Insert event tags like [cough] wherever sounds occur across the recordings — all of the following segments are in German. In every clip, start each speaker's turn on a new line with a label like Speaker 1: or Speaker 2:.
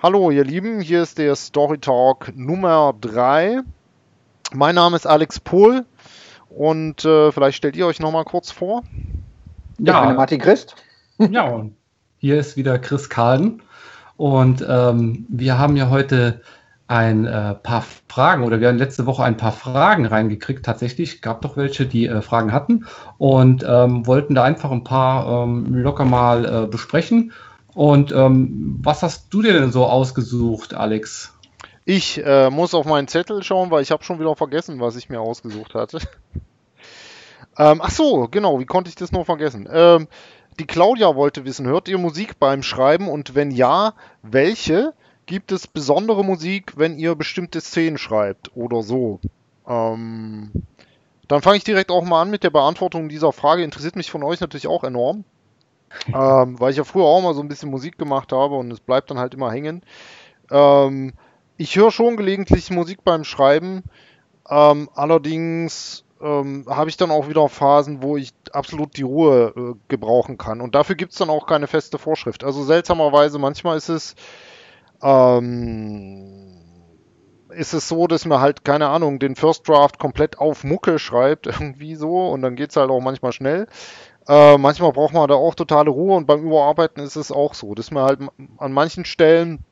Speaker 1: Hallo, ihr Lieben, hier ist der Story Talk Nummer 3. Mein Name ist Alex Pohl und äh, vielleicht stellt ihr euch nochmal kurz vor.
Speaker 2: Ja, ich bin Martin Christ. [laughs]
Speaker 3: Ja, und hier ist wieder Chris Kalden und ähm, wir haben ja heute ein äh, paar Fragen oder wir haben letzte Woche ein paar Fragen reingekriegt. Tatsächlich gab doch welche, die äh, Fragen hatten und ähm, wollten da einfach ein paar ähm, locker mal äh, besprechen. Und ähm, was hast du dir denn so ausgesucht, Alex?
Speaker 1: Ich äh, muss auf meinen Zettel schauen, weil ich habe schon wieder vergessen, was ich mir ausgesucht hatte. [laughs] ähm, ach so, genau, wie konnte ich das nur vergessen? Ähm, die Claudia wollte wissen, hört ihr Musik beim Schreiben und wenn ja, welche? Gibt es besondere Musik, wenn ihr bestimmte Szenen schreibt oder so? Ähm, dann fange ich direkt auch mal an mit der Beantwortung dieser Frage. Interessiert mich von euch natürlich auch enorm. Ähm, weil ich ja früher auch mal so ein bisschen Musik gemacht habe und es bleibt dann halt immer hängen. Ähm, ich höre schon gelegentlich Musik beim Schreiben. Ähm, allerdings ähm, habe ich dann auch wieder Phasen, wo ich absolut die Ruhe äh, gebrauchen kann. Und dafür gibt es dann auch keine feste Vorschrift. Also seltsamerweise, manchmal ist es ähm, ist es so, dass man halt, keine Ahnung, den First Draft komplett auf Mucke schreibt, [laughs] irgendwie so, und dann geht es halt auch manchmal schnell. Äh, manchmal braucht man da auch totale Ruhe und beim Überarbeiten ist es auch so, dass man halt an manchen Stellen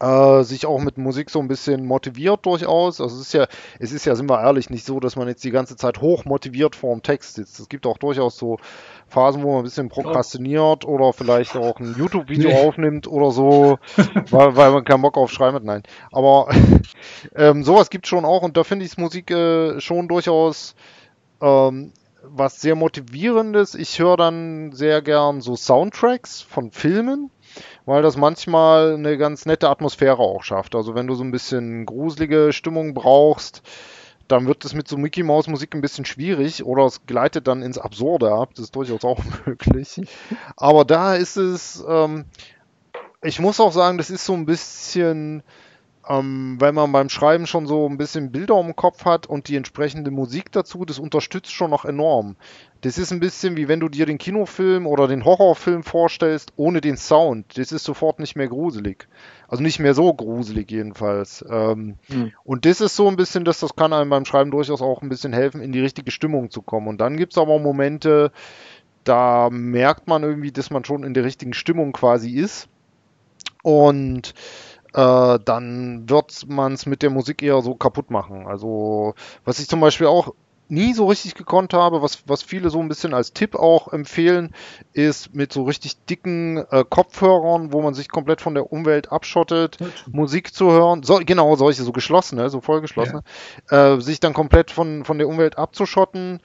Speaker 1: äh, sich auch mit Musik so ein bisschen motiviert durchaus. Also es ist ja, es ist ja, sind wir ehrlich, nicht so, dass man jetzt die ganze Zeit hoch motiviert vor dem Text sitzt. Es gibt auch durchaus so Phasen, wo man ein bisschen prokrastiniert oder vielleicht auch ein YouTube-Video [laughs] nee. aufnimmt oder so, weil, weil man keinen Bock auf Schreiben hat. Nein. Aber [laughs] ähm, sowas gibt es schon auch und da finde ich Musik äh, schon durchaus ähm, was sehr motivierendes. Ich höre dann sehr gern so Soundtracks von Filmen weil das manchmal eine ganz nette Atmosphäre auch schafft. Also wenn du so ein bisschen gruselige Stimmung brauchst, dann wird es mit so Mickey Mouse Musik ein bisschen schwierig oder es gleitet dann ins Absurde ab. Das ist durchaus auch [laughs] möglich. Aber da ist es, ähm, ich muss auch sagen, das ist so ein bisschen ähm, wenn man beim Schreiben schon so ein bisschen Bilder im Kopf hat und die entsprechende Musik dazu, das unterstützt schon noch enorm. Das ist ein bisschen wie wenn du dir den Kinofilm oder den Horrorfilm vorstellst ohne den Sound. Das ist sofort nicht mehr gruselig. Also nicht mehr so gruselig jedenfalls. Ähm, mhm. Und das ist so ein bisschen, dass das kann einem beim Schreiben durchaus auch ein bisschen helfen, in die richtige Stimmung zu kommen. Und dann gibt es aber Momente, da merkt man irgendwie, dass man schon in der richtigen Stimmung quasi ist. Und äh, dann wird man es mit der Musik eher so kaputt machen. Also, was ich zum Beispiel auch nie so richtig gekonnt habe, was, was viele so ein bisschen als Tipp auch empfehlen, ist mit so richtig dicken äh, Kopfhörern, wo man sich komplett von der Umwelt abschottet, Musik zu hören. So, genau, solche, so geschlossene, so vollgeschlossene, ja. äh, sich dann komplett von, von der Umwelt abzuschotten.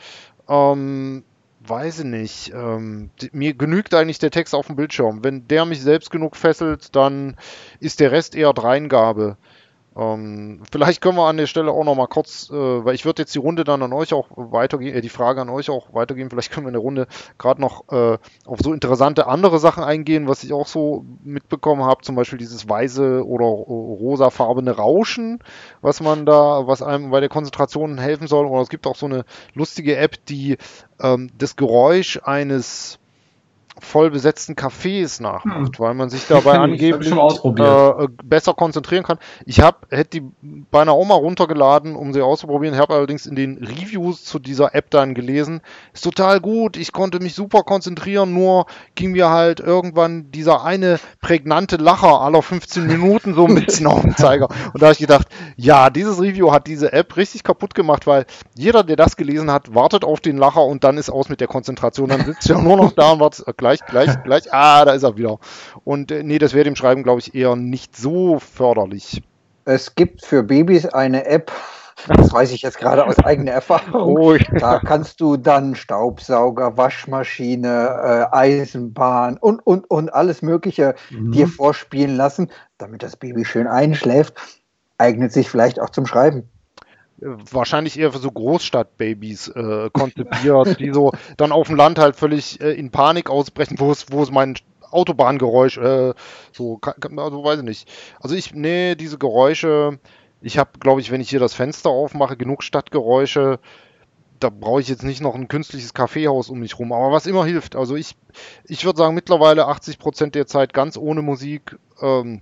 Speaker 1: Ähm, weiß ich nicht. Ähm, mir genügt eigentlich der Text auf dem Bildschirm. Wenn der mich selbst genug fesselt, dann ist der Rest eher Dreingabe. Ähm, vielleicht können wir an der Stelle auch noch mal kurz, äh, weil ich würde jetzt die Runde dann an euch auch weitergehen, äh, die Frage an euch auch weitergeben. Vielleicht können wir in der Runde gerade noch äh, auf so interessante andere Sachen eingehen, was ich auch so mitbekommen habe, zum Beispiel dieses weiße oder rosafarbene Rauschen, was man da, was einem bei der Konzentration helfen soll. Oder es gibt auch so eine lustige App, die ähm, das Geräusch eines voll besetzten Cafés nachmacht, hm. weil man sich dabei [laughs] angeblich äh, besser konzentrieren kann. Ich habe hätte die bei einer Oma runtergeladen, um sie auszuprobieren. Ich habe allerdings in den Reviews zu dieser App dann gelesen, ist total gut. Ich konnte mich super konzentrieren, nur ging mir halt irgendwann dieser eine prägnante Lacher aller 15 Minuten so ein bisschen auf den Zeiger. Und da habe ich gedacht, ja, dieses Review hat diese App richtig kaputt gemacht, weil jeder, der das gelesen hat, wartet auf den Lacher und dann ist aus mit der Konzentration. Dann sitzt ja nur noch da und wartet gleich, gleich, [laughs] gleich. Ah, da ist er wieder. Und äh, nee, das wäre dem Schreiben, glaube ich, eher nicht so förderlich.
Speaker 2: Es gibt für Babys eine App, das weiß ich jetzt gerade aus eigener Erfahrung. Oh, ja. Da kannst du dann Staubsauger, Waschmaschine, äh, Eisenbahn und, und, und alles Mögliche mhm. dir vorspielen lassen, damit das Baby schön einschläft. Eignet sich vielleicht auch zum Schreiben
Speaker 1: wahrscheinlich eher für so Großstadtbabys äh, konzipiert, die so dann auf dem Land halt völlig äh, in Panik ausbrechen, wo es, wo es mein Autobahngeräusch, äh, so, also weiß ich nicht. Also ich, nee, diese Geräusche, ich habe, glaube ich, wenn ich hier das Fenster aufmache, genug Stadtgeräusche, da brauche ich jetzt nicht noch ein künstliches Kaffeehaus um mich rum, aber was immer hilft. Also ich, ich würde sagen, mittlerweile 80% der Zeit ganz ohne Musik. Ähm,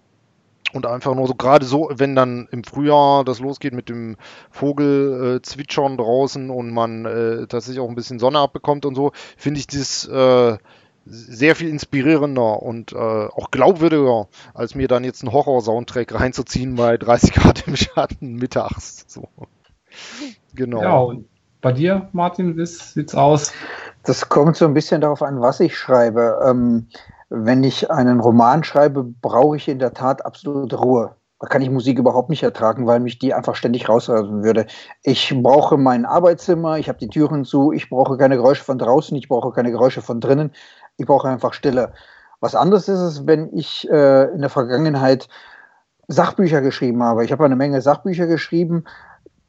Speaker 1: und einfach nur so gerade so, wenn dann im Frühjahr das losgeht mit dem Vogel äh, zwitschern draußen und man äh, tatsächlich auch ein bisschen Sonne abbekommt und so, finde ich das äh, sehr viel inspirierender und äh, auch glaubwürdiger, als mir dann jetzt einen Horror-Soundtrack reinzuziehen bei 30 Grad im Schatten mittags. So.
Speaker 3: Genau. Ja, und bei dir, Martin, wie sieht's aus?
Speaker 2: Das kommt so ein bisschen darauf an, was ich schreibe. Ähm, wenn ich einen Roman schreibe, brauche ich in der Tat absolute Ruhe. Da kann ich Musik überhaupt nicht ertragen, weil mich die einfach ständig rausreißen würde. Ich brauche mein Arbeitszimmer, ich habe die Türen zu, ich brauche keine Geräusche von draußen, ich brauche keine Geräusche von drinnen, ich brauche einfach Stille. Was anderes ist es, wenn ich äh, in der Vergangenheit Sachbücher geschrieben habe. Ich habe eine Menge Sachbücher geschrieben.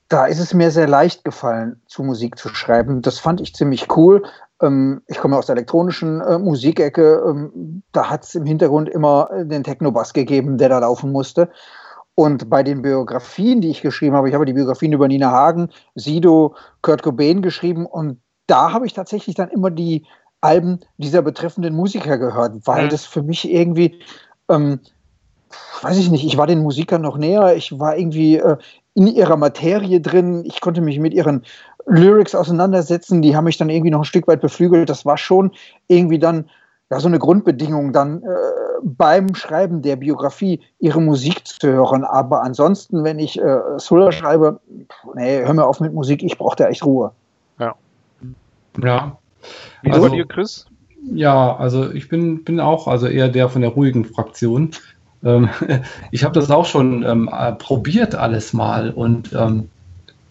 Speaker 2: Da ist es mir sehr leicht gefallen, zu Musik zu schreiben. Das fand ich ziemlich cool, ich komme aus der elektronischen äh, Musikecke. Ähm, da hat es im Hintergrund immer äh, den Techno-Bass gegeben, der da laufen musste. Und bei den Biografien, die ich geschrieben habe, ich habe die Biografien über Nina Hagen, Sido, Kurt Cobain geschrieben und da habe ich tatsächlich dann immer die Alben dieser betreffenden Musiker gehört, weil mhm. das für mich irgendwie, ähm, weiß ich nicht, ich war den Musikern noch näher, ich war irgendwie äh, in ihrer Materie drin, ich konnte mich mit ihren Lyrics auseinandersetzen, die haben mich dann irgendwie noch ein Stück weit beflügelt. Das war schon irgendwie dann ja, so eine Grundbedingung dann äh, beim Schreiben der Biografie ihre Musik zu hören. Aber ansonsten, wenn ich äh, Thriller schreibe, nee, hör mir auf mit Musik, ich brauche da echt Ruhe.
Speaker 3: Ja. Ja.
Speaker 1: Wie also, dir, Chris?
Speaker 3: Ja, also ich bin, bin auch also eher der von der ruhigen Fraktion. Ähm, [laughs] ich habe das auch schon ähm, probiert alles mal und ähm,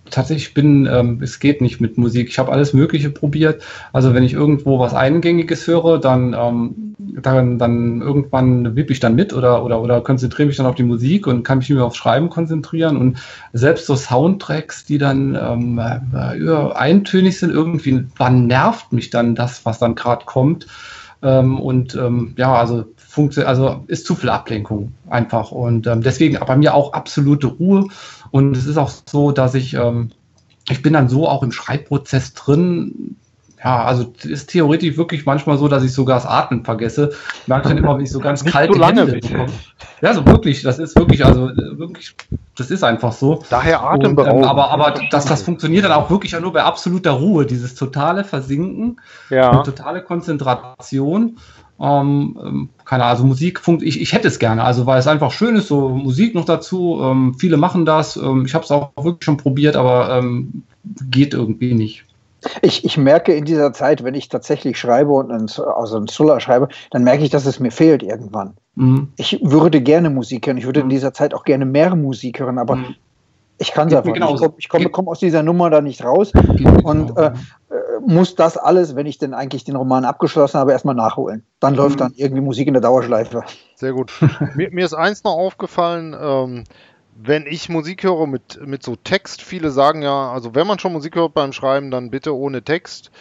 Speaker 3: tatsächlich bin, ähm, es geht nicht mit Musik. Ich habe alles Mögliche probiert. Also wenn ich irgendwo was Eingängiges höre, dann, ähm, dann, dann irgendwann wippe ich dann mit oder, oder, oder konzentriere mich dann auf die Musik und kann mich nur aufs Schreiben konzentrieren. Und selbst so Soundtracks, die dann ähm, äh, eintönig sind, irgendwie, wann nervt mich dann das, was dann gerade kommt. Ähm, und ähm, ja, also also ist zu viel Ablenkung einfach. Und ähm, deswegen bei mir auch absolute Ruhe und es ist auch so, dass ich, ähm, ich bin dann so auch im Schreibprozess drin. Ja, also ist theoretisch wirklich manchmal so, dass ich sogar das Atmen vergesse. Merke dann immer, wenn ich so ganz kalte so
Speaker 1: lange Hände bekomme.
Speaker 3: Ja, so wirklich, das ist wirklich, also wirklich, das ist einfach so.
Speaker 1: Daher atemberaubend.
Speaker 3: Ähm, aber aber das, das funktioniert dann auch wirklich nur bei absoluter Ruhe, dieses totale Versinken,
Speaker 1: ja.
Speaker 3: totale Konzentration. Ähm, ähm, keine Ahnung, also Musik, ich, ich hätte es gerne, also weil es einfach schön ist, so Musik noch dazu. Ähm, viele machen das. Ähm, ich habe es auch wirklich schon probiert, aber ähm, geht irgendwie nicht.
Speaker 2: Ich, ich merke in dieser Zeit, wenn ich tatsächlich schreibe und einen, also einen Thriller schreibe, dann merke ich, dass es mir fehlt irgendwann. Mhm. Ich würde gerne Musik hören. Ich würde in dieser Zeit auch gerne mehr Musik hören, aber mhm. Ich kann es einfach nicht. Ich komme komm, aus dieser Nummer da nicht raus und äh, muss das alles, wenn ich denn eigentlich den Roman abgeschlossen habe, erstmal nachholen. Dann mhm. läuft dann irgendwie Musik in der Dauerschleife.
Speaker 1: Sehr gut. [laughs] mir, mir, ist eins noch aufgefallen, ähm, wenn ich Musik höre mit, mit so Text, viele sagen ja, also wenn man schon Musik hört beim Schreiben, dann bitte ohne Text.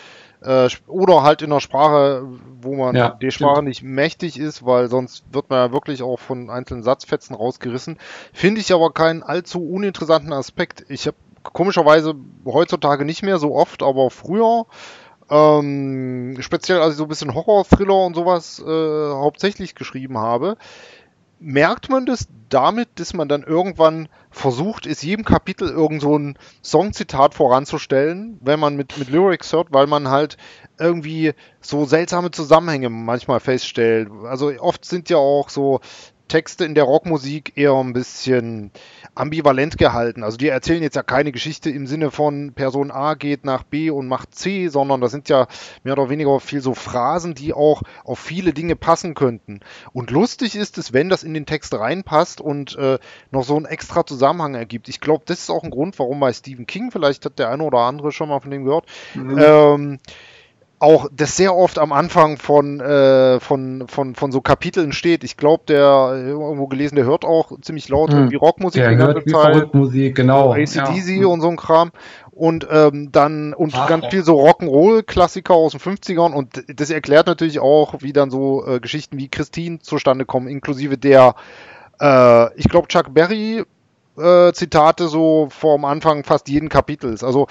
Speaker 1: Äh, oder halt in einer Sprache, wo man ja, die Sprache nicht mächtig ist, weil sonst wird man ja wirklich auch von einzelnen Satzfetzen rausgerissen. Finde ich aber keinen allzu uninteressanten Aspekt. Ich habe komischerweise heutzutage nicht mehr so oft, aber früher ähm, speziell als ich so ein bisschen Horror-Thriller und sowas äh, hauptsächlich geschrieben habe, merkt man das damit, dass man dann irgendwann versucht, ist jedem Kapitel irgend so ein Songzitat voranzustellen, wenn man mit, mit Lyrics hört, weil man halt irgendwie so seltsame Zusammenhänge manchmal feststellt. Also oft sind ja auch so Texte in der Rockmusik eher ein bisschen ambivalent gehalten. Also die erzählen jetzt ja keine Geschichte im Sinne von Person A geht nach B und macht C, sondern das sind ja mehr oder weniger viel so Phrasen, die auch auf viele Dinge passen könnten. Und lustig ist es, wenn das in den Text reinpasst und äh, noch so einen extra Zusammenhang ergibt. Ich glaube, das ist auch ein Grund, warum bei Stephen King, vielleicht hat der eine oder andere schon mal von dem gehört, mhm. ähm, auch das sehr oft am Anfang von, äh, von, von, von so Kapiteln steht. Ich glaube, der irgendwo gelesen, der hört auch ziemlich laut hm. irgendwie Rockmusik
Speaker 3: der hört Zeit. Musik, genau.
Speaker 1: ACDC ja. und so ein Kram. Und ähm, dann und Ach, ganz viel so Rock'n'Roll-Klassiker aus den 50ern und das erklärt natürlich auch, wie dann so äh, Geschichten wie Christine zustande kommen, inklusive der, äh, ich glaube, Chuck Berry äh, Zitate so vorm Anfang fast jeden Kapitels. Also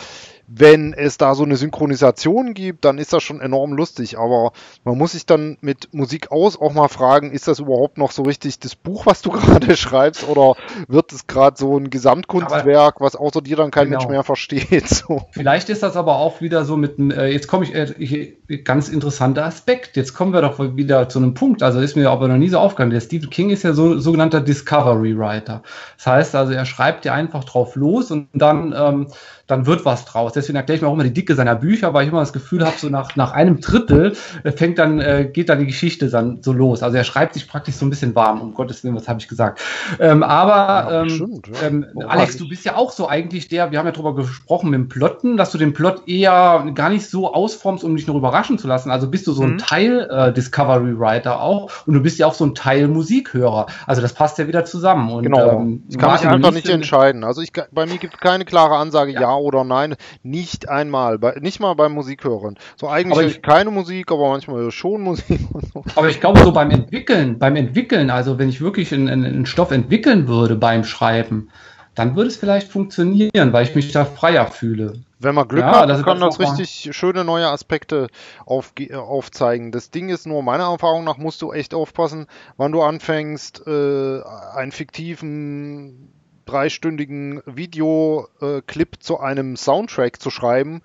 Speaker 1: wenn es da so eine Synchronisation gibt, dann ist das schon enorm lustig. Aber man muss sich dann mit Musik aus auch mal fragen, ist das überhaupt noch so richtig das Buch, was du [laughs] gerade schreibst, oder wird es gerade so ein Gesamtkunstwerk, aber was außer dir dann kein genau. Mensch mehr versteht? [laughs] So.
Speaker 3: Vielleicht ist das aber auch wieder so mit, äh, jetzt komme ich, äh, ganz interessanter Aspekt. Jetzt kommen wir doch wieder zu einem Punkt. Also ist mir aber noch nie so aufgegangen. Der Stephen King ist ja so sogenannter Discovery Writer. Das heißt also, er schreibt ja einfach drauf los und dann ähm, dann wird was draus. Deswegen erkläre ich mir auch immer die Dicke seiner Bücher, weil ich immer das Gefühl habe, so nach, nach einem Drittel äh, fängt dann, äh, geht dann die Geschichte dann so los. Also er schreibt sich praktisch so ein bisschen warm, um Gottes Willen, was habe ich gesagt. Ähm, aber ja, ähm, stimmt, ja. ähm, Alex, du bist ja auch so eigentlich der, wir haben ja drüber gesprochen mit dem Plotten, dass du den Plot eher gar nicht so ausformst, um dich noch überraschen zu lassen. Also bist du so ein mhm. Teil äh, Discovery Writer auch und du bist ja auch so ein Teil Musikhörer. Also das passt ja wieder zusammen. Und,
Speaker 1: genau. Ähm, das kann ich einfach nicht entscheiden. Also ich, bei mir gibt es keine klare Ansage, ja. ja oder nein, nicht einmal, bei, nicht mal beim Musikhören. So eigentlich ich, keine Musik, aber manchmal schon Musik. [laughs]
Speaker 3: So. Aber ich glaube so beim Entwickeln, beim Entwickeln, also wenn ich wirklich einen, einen Stoff entwickeln würde beim Schreiben, dann würde es vielleicht funktionieren, weil ich mich da freier fühle.
Speaker 1: Wenn man Glück ja, hat, das kann das, das richtig schöne neue Aspekte auf, aufzeigen. Das Ding ist nur, meiner Erfahrung nach musst du echt aufpassen, wann du anfängst, äh, einen fiktiven dreistündigen Videoclip zu einem Soundtrack zu schreiben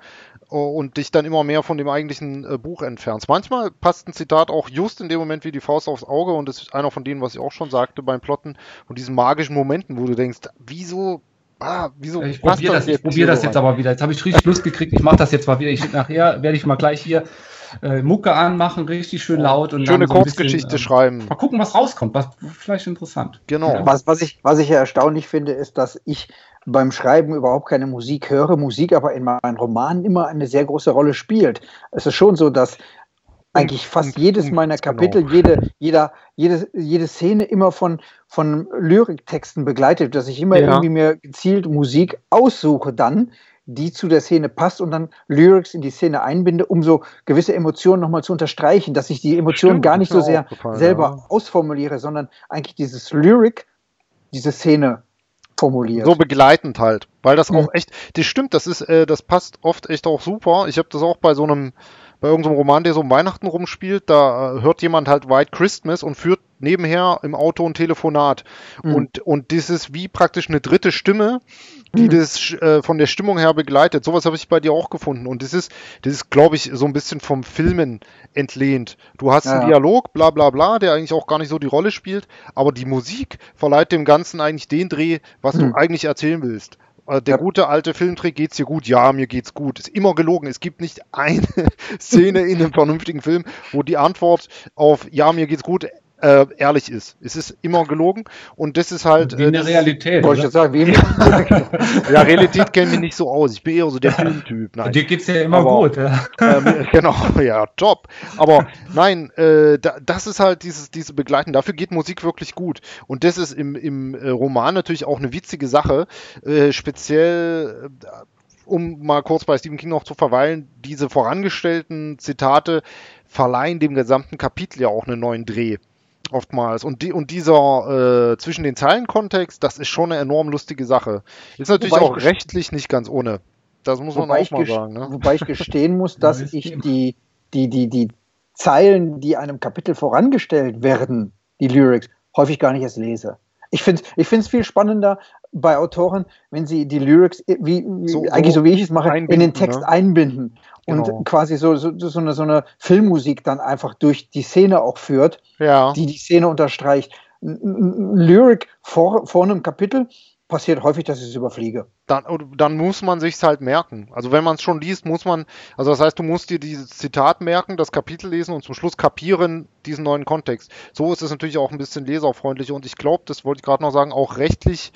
Speaker 1: äh, und dich dann immer mehr von dem eigentlichen äh, Buch entfernst. Manchmal passt ein Zitat auch just in dem Moment wie die Faust aufs Auge und das ist einer von denen, was ich auch schon sagte beim Plotten und diesen magischen Momenten, wo du denkst, wieso
Speaker 3: Ah, wieso ich probiere das, das, probier das jetzt aber wieder. Jetzt habe ich richtig Lust gekriegt. Ich mache das jetzt mal wieder. Ich, nachher werde ich mal gleich hier äh, Mucke anmachen, richtig schön laut und
Speaker 1: schöne so Kurzgeschichte bisschen, äh, schreiben.
Speaker 3: Mal gucken, was rauskommt. Was vielleicht interessant.
Speaker 2: Genau. Was, was ich was ich ja erstaunlich finde, ist, dass ich beim Schreiben überhaupt keine Musik höre, Musik aber in meinen Romanen immer eine sehr große Rolle spielt. Es ist schon so, dass eigentlich fast jedes meiner genau. Kapitel, genau. jede, jeder, jede, jede Szene immer von, von Lyriktexten begleitet, dass ich immer ja. irgendwie mir gezielt Musik aussuche dann, die zu der Szene passt und dann Lyrics in die Szene einbinde, um so gewisse Emotionen nochmal zu unterstreichen, dass ich die Emotionen gar nicht so sehr selber ja. ausformuliere, sondern eigentlich dieses Lyric, diese Szene formuliert.
Speaker 1: So begleitend halt, weil das auch echt, das stimmt, das ist, äh, das passt oft echt auch super. Ich habe das auch bei so einem bei irgendeinem Roman, der so um Weihnachten rumspielt, da äh, hört jemand halt White Christmas und führt nebenher im Auto ein Telefonat. Mhm. Und, und das ist wie praktisch eine dritte Stimme, die mhm. das äh, von der Stimmung her begleitet. Sowas habe ich bei dir auch gefunden. Und das ist, das ist, glaube ich, so ein bisschen vom Filmen entlehnt. Du hast ja. einen Dialog, bla bla bla, der eigentlich auch gar nicht so die Rolle spielt, aber die Musik verleiht dem Ganzen eigentlich den Dreh, was mhm. du eigentlich erzählen willst. Äh, der gute alte Filmtrick, geht's dir gut? Ja, mir geht's gut. Ist immer gelogen. Es gibt nicht eine [laughs] Szene in einem vernünftigen Film, wo die Antwort auf Ja, mir geht's gut äh, ehrlich ist. Es ist immer gelogen und das ist halt.
Speaker 3: Wie in der Realität. Wollte
Speaker 1: ich sagen, wie ja, Realität kennen wir nicht so aus. Ich bin eher so der Filmtyp.
Speaker 3: Nein. Dir geht's ja immer Aber, gut. Ja.
Speaker 1: Ähm, genau, [laughs] ja, top. Aber nein, äh, da, das ist halt dieses, diese Begleitung. Dafür geht Musik wirklich gut. Und das ist im, im äh, Roman natürlich auch eine witzige Sache. Äh, speziell äh, um mal kurz bei Stephen King noch zu verweilen, diese vorangestellten Zitate verleihen dem gesamten Kapitel ja auch einen neuen Dreh oftmals. Und, die, und dieser äh, zwischen den Zeilen Kontext, das ist schon eine enorm lustige Sache. Ist natürlich wobei auch rechtlich nicht ganz ohne. Das muss man auch mal sagen. Ne?
Speaker 2: Wobei ich gestehen muss, [laughs] dass ich die, die, die, die Zeilen, die einem Kapitel vorangestellt werden, die Lyrics, häufig gar nicht erst lese. Ich finde es ich viel spannender bei Autoren, wenn sie die Lyrics, wie, so, eigentlich so wie ich es mache, in den Text ne? einbinden und genau. quasi so, so, so, eine, so eine Filmmusik dann einfach durch die Szene auch führt, ja. die die Szene unterstreicht. Ein Lyric vor, vor einem Kapitel passiert häufig, dass ich es überfliege.
Speaker 1: Dann, dann muss man sich halt merken. Also wenn man es schon liest, muss man, also das heißt, du musst dir dieses Zitat merken, das Kapitel lesen und zum Schluss kapieren diesen neuen Kontext. So ist es natürlich auch ein bisschen leserfreundlicher und ich glaube, das wollte ich gerade noch sagen, auch rechtlich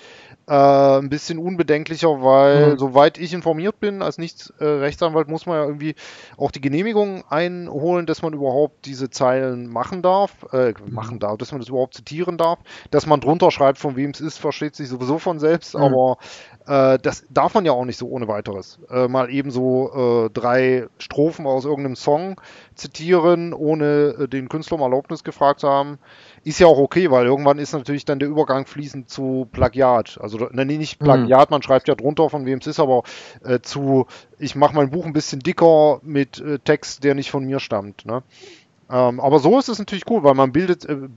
Speaker 1: äh, ein bisschen unbedenklicher, weil mhm. soweit ich informiert bin, als Nicht-Rechtsanwalt muss man ja irgendwie auch die Genehmigung einholen, dass man überhaupt diese Zeilen machen darf, äh, mhm. machen darf, dass man das überhaupt zitieren darf, dass man drunter schreibt, von wem es ist, versteht sich sowieso von selbst, mhm. aber äh, das darf man ja auch nicht so ohne weiteres. Äh, mal eben so äh, drei Strophen aus irgendeinem Song zitieren, ohne äh, den Künstler um Erlaubnis gefragt zu haben. Ist ja auch okay, weil irgendwann ist natürlich dann der Übergang fließend zu Plagiat. Also ne, nicht mhm. Plagiat, mhm. man schreibt ja drunter, von wem es ist, aber äh, zu, ich mache mein Buch ein bisschen dicker mit äh, Text, der nicht von mir stammt. Ne? Ähm, aber so ist es natürlich cool, weil man bildet äh,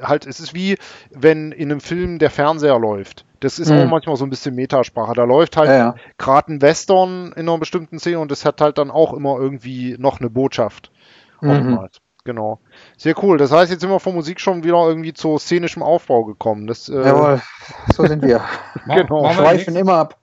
Speaker 1: halt, es ist wie wenn in einem Film der Fernseher läuft. Das ist mhm. auch manchmal so ein bisschen Metasprache. Da läuft halt ja, ja. gerade ein Western in einer bestimmten Szene und das hat halt dann auch immer irgendwie noch eine Botschaft. Mhm. Genau. Sehr cool. Das heißt, jetzt sind wir von Musik schon wieder irgendwie zu szenischem Aufbau gekommen. Das,
Speaker 2: äh Jawohl, so sind wir. [laughs] genau. Wir schweifen immer ab.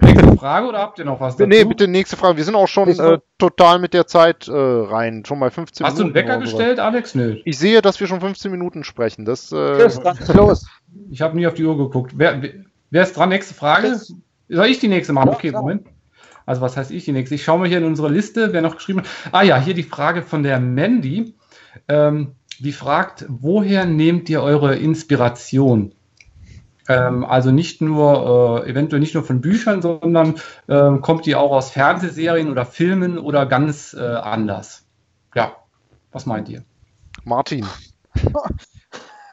Speaker 3: Nächste Frage oder habt ihr noch was
Speaker 1: dazu? Nee, bitte nächste Frage. Wir sind auch schon äh, total mit der Zeit äh, rein. Schon mal 15
Speaker 3: Hast Minuten. Hast du einen Wecker gestellt, Alex? Nö.
Speaker 1: Ich sehe, dass wir schon 15 Minuten sprechen. Das, äh,
Speaker 3: Tschüss, los. Ich habe nie auf die Uhr geguckt. Wer, wer ist dran? Nächste Frage? Soll ich die nächste machen? Okay, Moment. Also was heißt ich die nächste? Ich schaue mal hier in unsere Liste, wer noch geschrieben hat. Ah ja, hier die Frage von der Mandy. Ähm, die fragt, woher nehmt ihr eure Inspiration? Ähm, also nicht nur, äh, eventuell nicht nur von Büchern, sondern äh, kommt die auch aus Fernsehserien oder Filmen oder ganz äh, anders? Ja, was meint ihr?
Speaker 1: Martin. [laughs]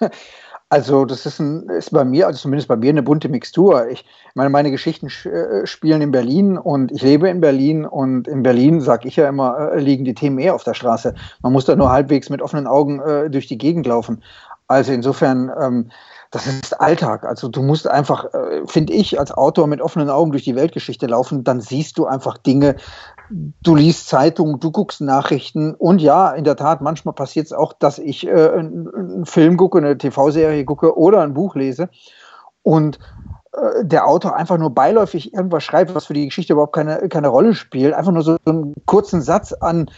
Speaker 2: Also das ist, ein, ist bei mir, also zumindest bei mir eine bunte Mixtur. Ich meine, meine Geschichten äh, spielen in Berlin und ich lebe in Berlin und in Berlin, sage ich ja immer, äh, liegen die Themen eher auf der Straße. Man muss da nur halbwegs mit offenen Augen äh, durch die Gegend laufen. Also insofern ähm, das ist Alltag. Also du musst einfach, äh, finde ich, als Autor mit offenen Augen durch die Weltgeschichte laufen, dann siehst du einfach Dinge. Du liest Zeitungen, du guckst Nachrichten und ja, in der Tat, manchmal passiert es auch, dass ich äh, einen Film gucke, eine TV-Serie gucke oder ein Buch lese und äh, der Autor einfach nur beiläufig irgendwas schreibt, was für die Geschichte überhaupt keine, keine Rolle spielt, einfach nur so einen kurzen Satz an,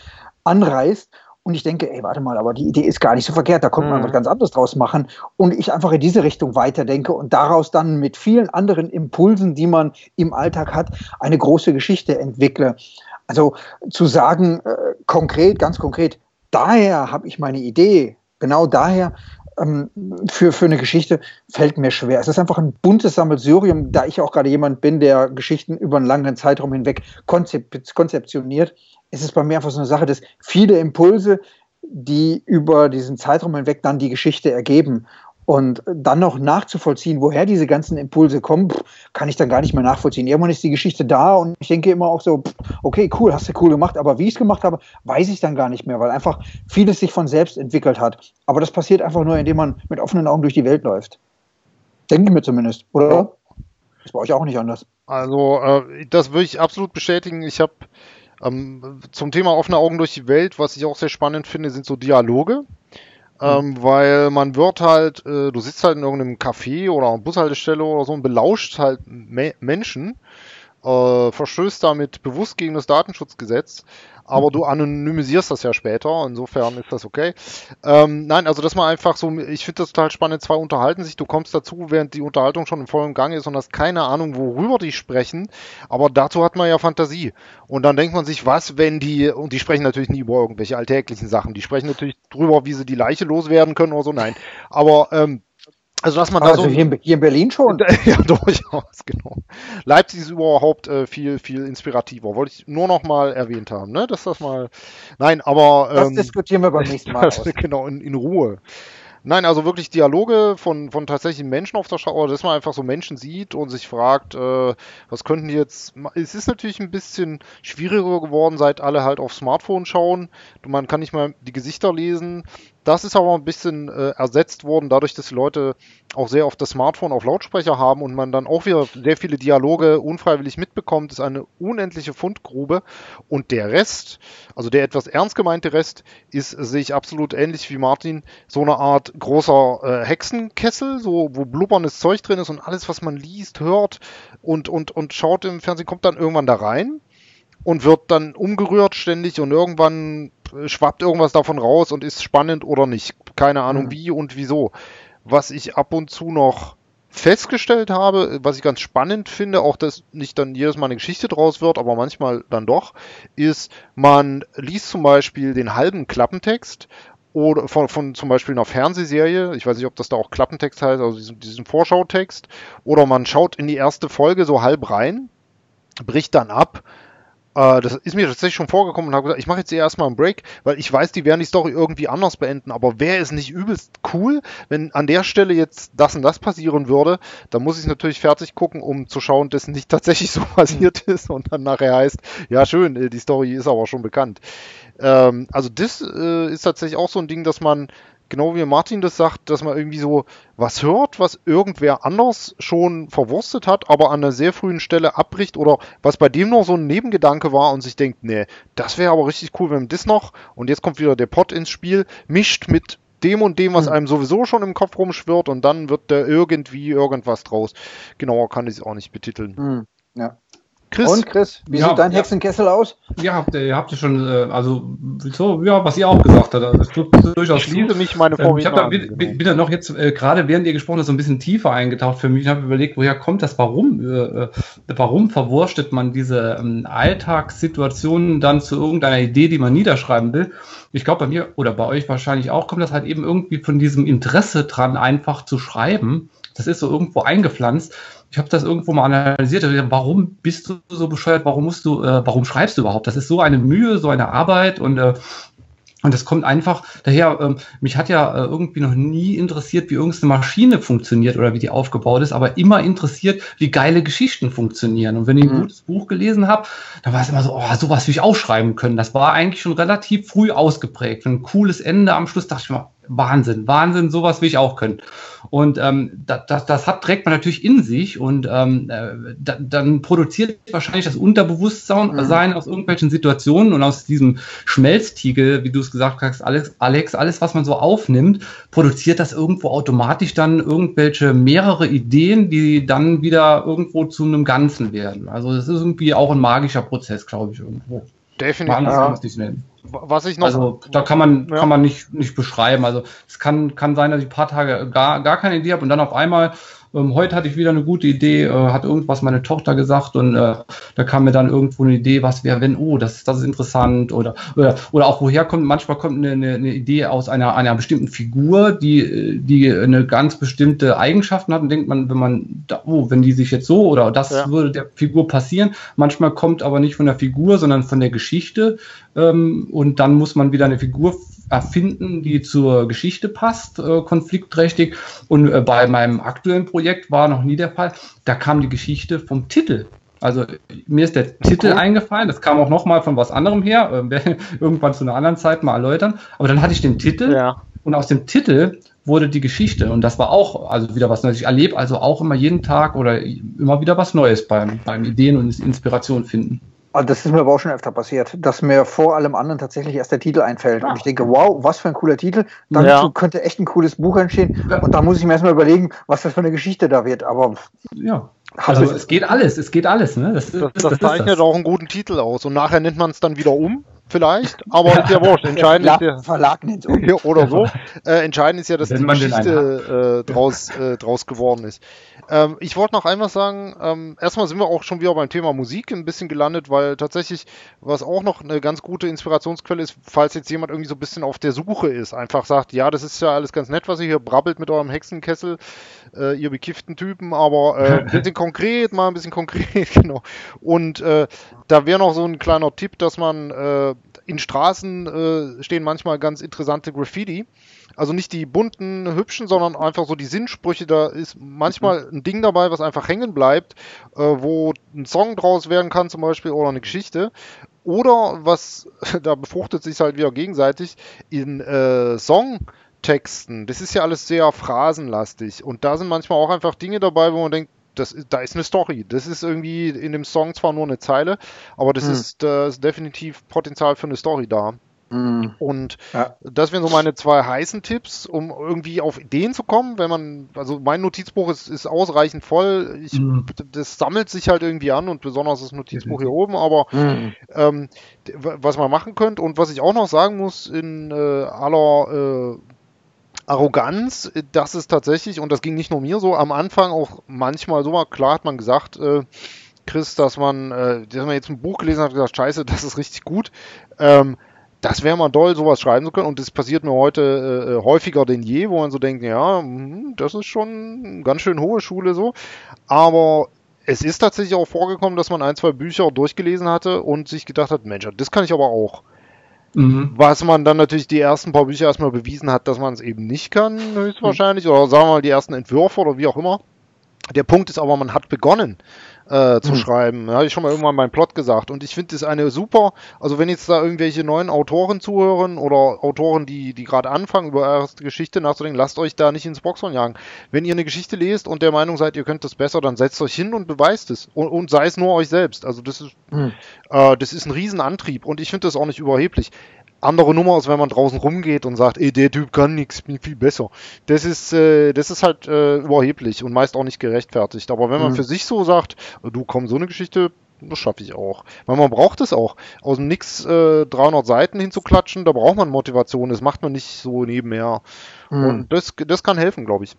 Speaker 2: anreißt und ich denke, ey, warte mal, aber die Idee ist gar nicht so verkehrt, da kommt man mhm. was ganz anderes draus machen. Und ich einfach in diese Richtung weiterdenke und daraus dann mit vielen anderen Impulsen, die man im Alltag hat, eine große Geschichte entwickle. Also zu sagen, äh, konkret, ganz konkret, daher habe ich meine Idee, genau daher ähm, für, für eine Geschichte fällt mir schwer. Es ist einfach ein buntes Sammelsurium, da ich auch gerade jemand bin, der Geschichten über einen langen Zeitraum hinweg konzep konzeptioniert ist es bei mir einfach so eine Sache, dass viele Impulse, die über diesen Zeitraum hinweg dann die Geschichte ergeben. Und dann noch nachzuvollziehen, woher diese ganzen Impulse kommen, kann ich dann gar nicht mehr nachvollziehen. Irgendwann ist die Geschichte da und ich denke immer auch so, okay, cool, hast du cool gemacht, aber wie ich es gemacht habe, weiß ich dann gar nicht mehr, weil einfach vieles sich von selbst entwickelt hat. Aber das passiert einfach nur, indem man mit offenen Augen durch die Welt läuft. Denke ich mir zumindest, oder? Das war euch auch nicht anders.
Speaker 1: Also, äh, das würde ich absolut bestätigen. Ich habe ähm, zum Thema offene Augen durch die Welt, was ich auch sehr spannend finde, sind so Dialoge. Ähm, mhm. weil man wird halt, äh, du sitzt halt in irgendeinem Café oder Bushaltestelle oder so und belauscht halt Me Menschen, äh, verstößt damit bewusst gegen das Datenschutzgesetz aber du anonymisierst das ja später, insofern ist das okay. Ähm, nein, also dass man einfach so, ich finde das total spannend, zwei unterhalten sich, du kommst dazu, während die Unterhaltung schon im vollen Gang ist und hast keine Ahnung, worüber die sprechen, aber dazu hat man ja Fantasie. Und dann denkt man sich, was, wenn die, und die sprechen natürlich nie über irgendwelche alltäglichen Sachen, die sprechen natürlich drüber, wie sie die Leiche loswerden können oder so, nein. Aber ähm, also, dass man also
Speaker 2: da so. Hier in, hier in Berlin schon? [laughs]
Speaker 1: ja, durchaus, genau. Leipzig ist überhaupt äh, viel, viel inspirativer. Wollte ich nur noch mal erwähnt haben, ne? Dass das mal. Nein, aber.
Speaker 2: Ähm, das diskutieren wir beim nächsten Mal. [laughs]
Speaker 1: Das, genau, in, in Ruhe. Nein, also wirklich Dialoge von, von tatsächlichen Menschen auf der Straße, dass man einfach so Menschen sieht und sich fragt, äh, was könnten die jetzt. Es ist natürlich ein bisschen schwieriger geworden, seit alle halt auf Smartphone schauen. Man kann nicht mal die Gesichter lesen. Das ist aber ein bisschen äh, ersetzt worden, dadurch, dass die Leute auch sehr oft das Smartphone auf Lautsprecher haben und man dann auch wieder sehr viele Dialoge unfreiwillig mitbekommt, ist eine unendliche Fundgrube. Und der Rest, also der etwas ernst gemeinte Rest, ist, sehe ich absolut ähnlich wie Martin, so eine Art großer äh, Hexenkessel, so, wo blubberndes Zeug drin ist und alles, was man liest, hört und, und, und schaut im Fernsehen, kommt dann irgendwann da rein und wird dann umgerührt ständig und irgendwann schwappt irgendwas davon raus und ist spannend oder nicht. Keine Ahnung mhm. wie und wieso. Was ich ab und zu noch festgestellt habe, was ich ganz spannend finde, auch dass nicht dann jedes Mal eine Geschichte draus wird, aber manchmal dann doch, ist, man liest zum Beispiel den halben Klappentext oder von, von zum Beispiel einer Fernsehserie, ich weiß nicht, ob das da auch Klappentext heißt, also diesen, diesen Vorschautext, oder man schaut in die erste Folge so halb rein, bricht dann ab äh, das ist mir tatsächlich schon vorgekommen und habe gesagt, ich mache jetzt erstmal einen Break, weil ich weiß, die werden die Story irgendwie anders beenden. Aber wäre es nicht übelst cool, wenn an der Stelle jetzt das und das passieren würde, dann muss ich natürlich fertig gucken, um zu schauen, dass nicht tatsächlich [laughs] so passiert ist und dann nachher heißt, ja schön, äh, die Story ist aber schon bekannt. Ähm, also das äh, ist tatsächlich auch so ein Ding, dass man genau wie Martin das sagt, dass man irgendwie so was hört, was irgendwer anders schon verwurstet hat, aber an einer sehr frühen Stelle abbricht oder was bei dem noch so ein Nebengedanke war und sich denkt, nee, das wäre aber richtig cool, wenn das noch und jetzt kommt wieder der Pot ins Spiel, mischt mit dem und dem, was hm. einem sowieso schon im Kopf rumschwirrt und dann wird da irgendwie irgendwas draus. Genauer kann ich es auch nicht betiteln.
Speaker 2: Hm. Ja. Chris? Und Chris, wie ja, sieht dein ja. Hexenkessel aus?
Speaker 3: Ja, habt ihr, habt ihr schon, äh, also so, ja, was ihr auch gesagt habt. Das tut durchaus
Speaker 1: ich liebe mich meine ähm,
Speaker 3: Ich habe da bin, bin dann noch jetzt äh, gerade während ihr gesprochen habt so ein bisschen tiefer eingetaucht für mich. Ich habe überlegt, woher kommt das? Warum? Äh, äh, warum verwurstet man diese ähm, Alltagssituationen dann zu irgendeiner Idee, die man niederschreiben will? Ich glaube bei mir oder bei euch wahrscheinlich auch kommt das halt eben irgendwie von diesem Interesse dran, einfach zu schreiben. Das ist so irgendwo eingepflanzt ich habe das irgendwo mal analysiert. Warum bist du so bescheuert? Warum musst du, äh, warum schreibst du überhaupt? Das ist so eine Mühe, so eine Arbeit und äh, und das kommt einfach daher, ähm, mich hat ja äh, irgendwie noch nie interessiert, wie irgendeine Maschine funktioniert oder wie die aufgebaut ist, aber immer interessiert, wie geile Geschichten funktionieren. Und wenn ich ein mhm. gutes Buch gelesen habe, dann war es immer so, oh, sowas will ich auch schreiben können. Das war eigentlich schon relativ früh ausgeprägt. Ein cooles Ende am Schluss dachte ich mir, Wahnsinn, Wahnsinn, sowas will ich auch können. Und ähm, das, das, das hat, trägt man natürlich in sich und ähm, äh, da, dann produziert wahrscheinlich das Unterbewusstsein mhm. aus irgendwelchen Situationen und aus diesem Schmelztiegel, wie du es gesagt hast, Alex, Alex, alles, was man so aufnimmt, produziert das irgendwo automatisch dann irgendwelche mehrere Ideen, die dann wieder irgendwo zu einem Ganzen werden. Also das ist irgendwie auch ein magischer Prozess, glaube ich, irgendwo.
Speaker 1: Definitiv.
Speaker 3: Ja. Was ich noch. Also da kann man, ja. kann man nicht, nicht beschreiben. Also es kann, kann sein, dass ich ein paar Tage gar, gar keine Idee habe und dann auf einmal ähm, heute hatte ich wieder eine gute Idee, äh, hat irgendwas meine Tochter gesagt und äh, da kam mir dann irgendwo eine Idee, was wäre, wenn, oh, das, das ist interessant oder, oder, oder auch woher kommt, manchmal kommt eine, eine, Idee aus einer, einer bestimmten Figur, die, die eine ganz bestimmte Eigenschaften hat und denkt man, wenn man, da, oh, wenn die sich jetzt so oder das ja. würde der Figur passieren, manchmal kommt aber nicht von der Figur, sondern von der Geschichte ähm, und dann muss man wieder eine Figur erfinden, die zur Geschichte passt, äh, konfliktträchtig. Und äh, bei meinem aktuellen Projekt war noch nie der Fall. Da kam die Geschichte vom Titel. Also mir ist der Titel cool. eingefallen, das kam auch noch mal von was anderem her, äh, [laughs] irgendwann zu einer anderen Zeit mal erläutern. Aber dann hatte ich den Titel ja. und aus dem Titel wurde die Geschichte und das war auch also wieder was Neues. Ich erlebe also auch immer jeden Tag oder immer wieder was Neues beim, beim Ideen und Inspiration finden.
Speaker 2: Also das ist mir aber auch schon öfter passiert, dass mir vor allem anderen tatsächlich erst der Titel einfällt. Und ich denke, wow, was für ein cooler Titel. Dann ja. könnte echt ein cooles Buch entstehen. Und da muss ich mir erstmal überlegen, was das für eine Geschichte da wird. Aber
Speaker 3: ja. Also es geht alles, es geht alles. Ne?
Speaker 1: Das, das, das, das zeichnet auch einen guten Titel aus. Und nachher nennt man es dann wieder um vielleicht, aber ist ja [laughs] wurscht. Entscheidend ist ja,
Speaker 2: Verlag nennt
Speaker 1: oder so. Äh, entscheidend ist ja, dass Wenn die Geschichte äh, draus, äh, draus geworden ist. Ähm, ich wollte noch einmal sagen, ähm, erstmal sind wir auch schon wieder beim Thema Musik ein bisschen gelandet, weil tatsächlich, was auch noch eine ganz gute Inspirationsquelle ist, falls jetzt jemand irgendwie so ein bisschen auf der Suche ist, einfach sagt, ja, das ist ja alles ganz nett, was ihr hier brabbelt mit eurem Hexenkessel, äh, ihr bekifften Typen, aber äh, [laughs] ein bisschen konkret, mal ein bisschen konkret, [laughs] genau. Und äh, da wäre noch so ein kleiner Tipp, dass man äh, in Straßen äh, stehen manchmal ganz interessante Graffiti. Also nicht die bunten, hübschen, sondern einfach so die Sinnsprüche. Da ist manchmal ein Ding dabei, was einfach hängen bleibt, äh, wo ein Song draus werden kann zum Beispiel oder eine Geschichte. Oder was, [laughs] da befruchtet sich halt wieder gegenseitig, in äh, Songtexten. Das ist ja alles sehr phrasenlastig. Und da sind manchmal auch einfach Dinge dabei, wo man denkt, das, da ist eine Story. Das ist irgendwie in dem Song zwar nur eine Zeile, aber das, mhm. ist, das ist definitiv Potenzial für eine Story da. Mhm. Und ja. das wären so meine zwei heißen Tipps, um irgendwie auf Ideen zu kommen. Wenn man, also mein Notizbuch ist, ist ausreichend voll. Ich, mhm. Das sammelt sich halt irgendwie an und besonders das Notizbuch hier oben. Aber mhm. ähm, was man machen könnte und was ich auch noch sagen muss in äh, aller äh, Arroganz, das ist tatsächlich, und das ging nicht nur mir so, am Anfang auch manchmal so, klar hat man gesagt, äh, Chris, dass man, äh, dass man jetzt ein Buch gelesen hat und gesagt, scheiße, das ist richtig gut. Ähm, das wäre mal toll, sowas schreiben zu können. Und das passiert mir heute äh, äh häufiger denn je, wo man so denkt, ja, mh, das ist schon ganz schön hohe Schule so. Aber es ist tatsächlich auch vorgekommen, dass man ein, zwei Bücher durchgelesen hatte und sich gedacht hat, Mensch, das kann ich aber auch. Mhm. Was man dann natürlich die ersten paar Bücher erstmal bewiesen hat, dass man es eben nicht kann, höchstwahrscheinlich. Mhm. Oder sagen wir mal die ersten Entwürfe oder wie auch immer. Der Punkt ist aber, man hat begonnen äh, zu mhm. schreiben. Da habe ich schon mal irgendwann meinen Plot gesagt. Und ich finde das eine super, also wenn jetzt da irgendwelche neuen Autoren zuhören oder Autoren, die, die gerade anfangen, über eure Geschichte nachzudenken, lasst euch da nicht ins Boxhorn jagen. Wenn ihr eine Geschichte lest und der Meinung seid, ihr könnt das besser, dann setzt euch hin und beweist es. Und, und sei es nur euch selbst. Also das ist, mhm. äh, das ist ein Riesenantrieb. Und ich finde das auch nicht überheblich andere Nummer ist, wenn man draußen rumgeht und sagt, ey, der Typ kann nichts, bin viel besser. Das ist, äh, das ist halt äh, überheblich und meist auch nicht gerechtfertigt. Aber wenn man mhm. für sich so sagt, du komm, so eine Geschichte, das schaffe ich auch. Weil man braucht es auch. Aus dem Nix äh, 300 Seiten hinzuklatschen, da braucht man Motivation. Das macht man nicht so nebenher. Mhm. Und das, das kann helfen, glaube ich.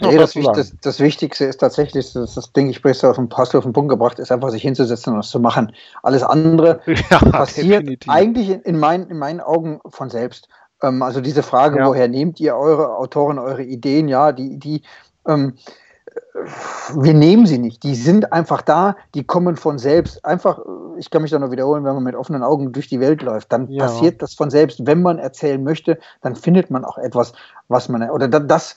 Speaker 2: Nee, das, das, das, Wichtigste ist tatsächlich, das, das denke ich, besser auf den Pass auf den Punkt gebracht, ist einfach sich hinzusetzen und das zu machen. Alles andere [laughs] ja, passiert definitiv. eigentlich in, in, mein, in meinen Augen von selbst. Ähm, also diese Frage, ja. woher nehmt ihr eure Autoren, eure Ideen, ja, die, die, ähm, wir nehmen sie nicht. Die sind einfach da, die kommen von selbst. Einfach, ich kann mich da nur wiederholen, wenn man mit offenen Augen durch die Welt läuft, dann ja. passiert das von selbst. Wenn man erzählen möchte, dann findet man auch etwas, was man, oder das,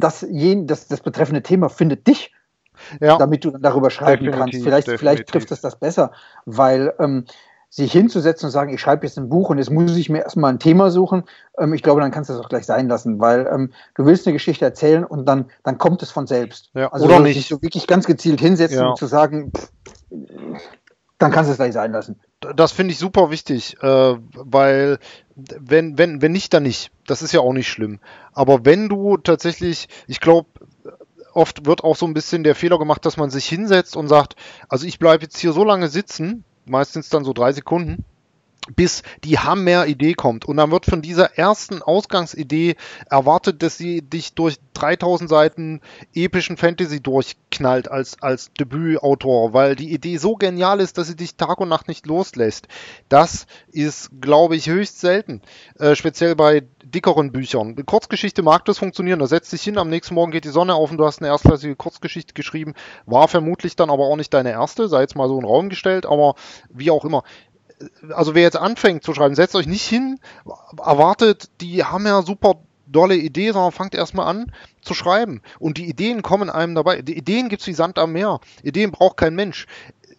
Speaker 2: das, das, das betreffende Thema findet dich, ja. damit du dann darüber schreiben definitiv, kannst. Vielleicht, vielleicht trifft es das besser, weil ähm, sich hinzusetzen und sagen, ich schreibe jetzt ein Buch und jetzt muss ich mir erstmal ein Thema suchen, ähm, ich glaube, dann kannst du das auch gleich sein lassen, weil ähm, du willst eine Geschichte erzählen und dann, dann kommt es von selbst.
Speaker 1: Ja, also oder nicht.
Speaker 2: so wirklich ganz gezielt hinsetzen ja. und zu sagen, pff, dann kannst du es gleich sein lassen.
Speaker 1: Das finde ich super wichtig, äh, weil wenn, wenn, wenn nicht, dann nicht. Das ist ja auch nicht schlimm. Aber wenn du tatsächlich, ich glaube, oft wird auch so ein bisschen der Fehler gemacht, dass man sich hinsetzt und sagt, also ich bleibe jetzt hier so lange sitzen, meistens dann so drei Sekunden, bis die Hammer-Idee kommt. Und dann wird von dieser ersten Ausgangsidee erwartet, dass sie dich durch 3000 Seiten epischen Fantasy durchknallt als, als Debütautor, weil die Idee so genial ist, dass sie dich Tag und Nacht nicht loslässt. Das ist, glaube ich, höchst selten. Äh, speziell bei dickeren Büchern. Kurzgeschichte mag das funktionieren. Da setzt dich hin, am nächsten Morgen geht die Sonne auf und du hast eine erstklassige Kurzgeschichte geschrieben. War vermutlich dann aber auch nicht deine erste, sei jetzt mal so in den Raum gestellt, aber wie auch immer also wer jetzt anfängt zu schreiben, setzt euch nicht hin, erwartet, die haben ja super dolle Idee, sondern fangt erstmal an zu schreiben. Und die Ideen kommen einem dabei. Die Ideen gibt es wie Sand am Meer. Ideen braucht kein Mensch.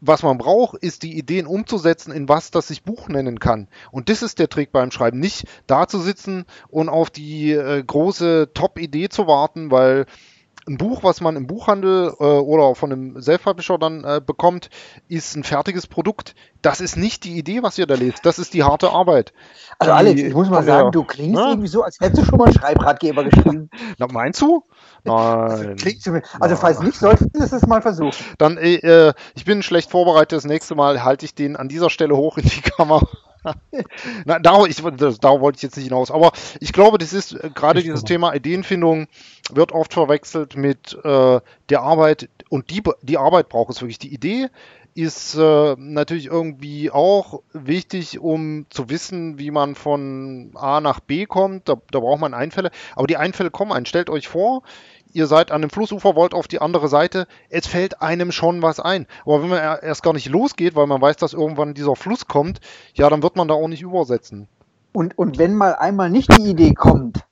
Speaker 1: Was man braucht, ist die Ideen umzusetzen in was, das sich Buch nennen kann. Und das ist der Trick beim Schreiben. Nicht da zu sitzen und auf die äh, große Top-Idee zu warten, weil ein Buch, was man im Buchhandel äh, oder von einem Self-Publisher dann äh, bekommt, ist ein fertiges Produkt. Das ist nicht die Idee, was ihr da lest. Das ist die harte Arbeit.
Speaker 2: Also Alex, ich muss mal sagen, ja. du klingst ja. irgendwie so, als hättest du schon mal einen Schreibratgeber geschrieben. [laughs]
Speaker 1: Na, meinst du? Nein.
Speaker 2: Also falls nicht, sollten wir es mal versuchen.
Speaker 1: Dann, äh, ich bin schlecht vorbereitet. Das nächste Mal halte ich den an dieser Stelle hoch in die Kamera. [laughs] Na, darauf, ich, darauf wollte ich jetzt nicht hinaus. Aber ich glaube, das ist äh, gerade dieses Thema Ideenfindung wird oft verwechselt mit äh, der Arbeit. Und die, die Arbeit braucht es wirklich. Die Idee ist äh, natürlich irgendwie auch wichtig, um zu wissen, wie man von A nach B kommt. Da, da braucht man Einfälle. Aber die Einfälle kommen ein. Stellt euch vor, ihr seid an dem Flussufer, wollt auf die andere Seite, es fällt einem schon was ein. Aber wenn man erst gar nicht losgeht, weil man weiß, dass irgendwann dieser Fluss kommt, ja, dann wird man da auch nicht übersetzen.
Speaker 2: Und, und wenn mal einmal nicht die Idee kommt,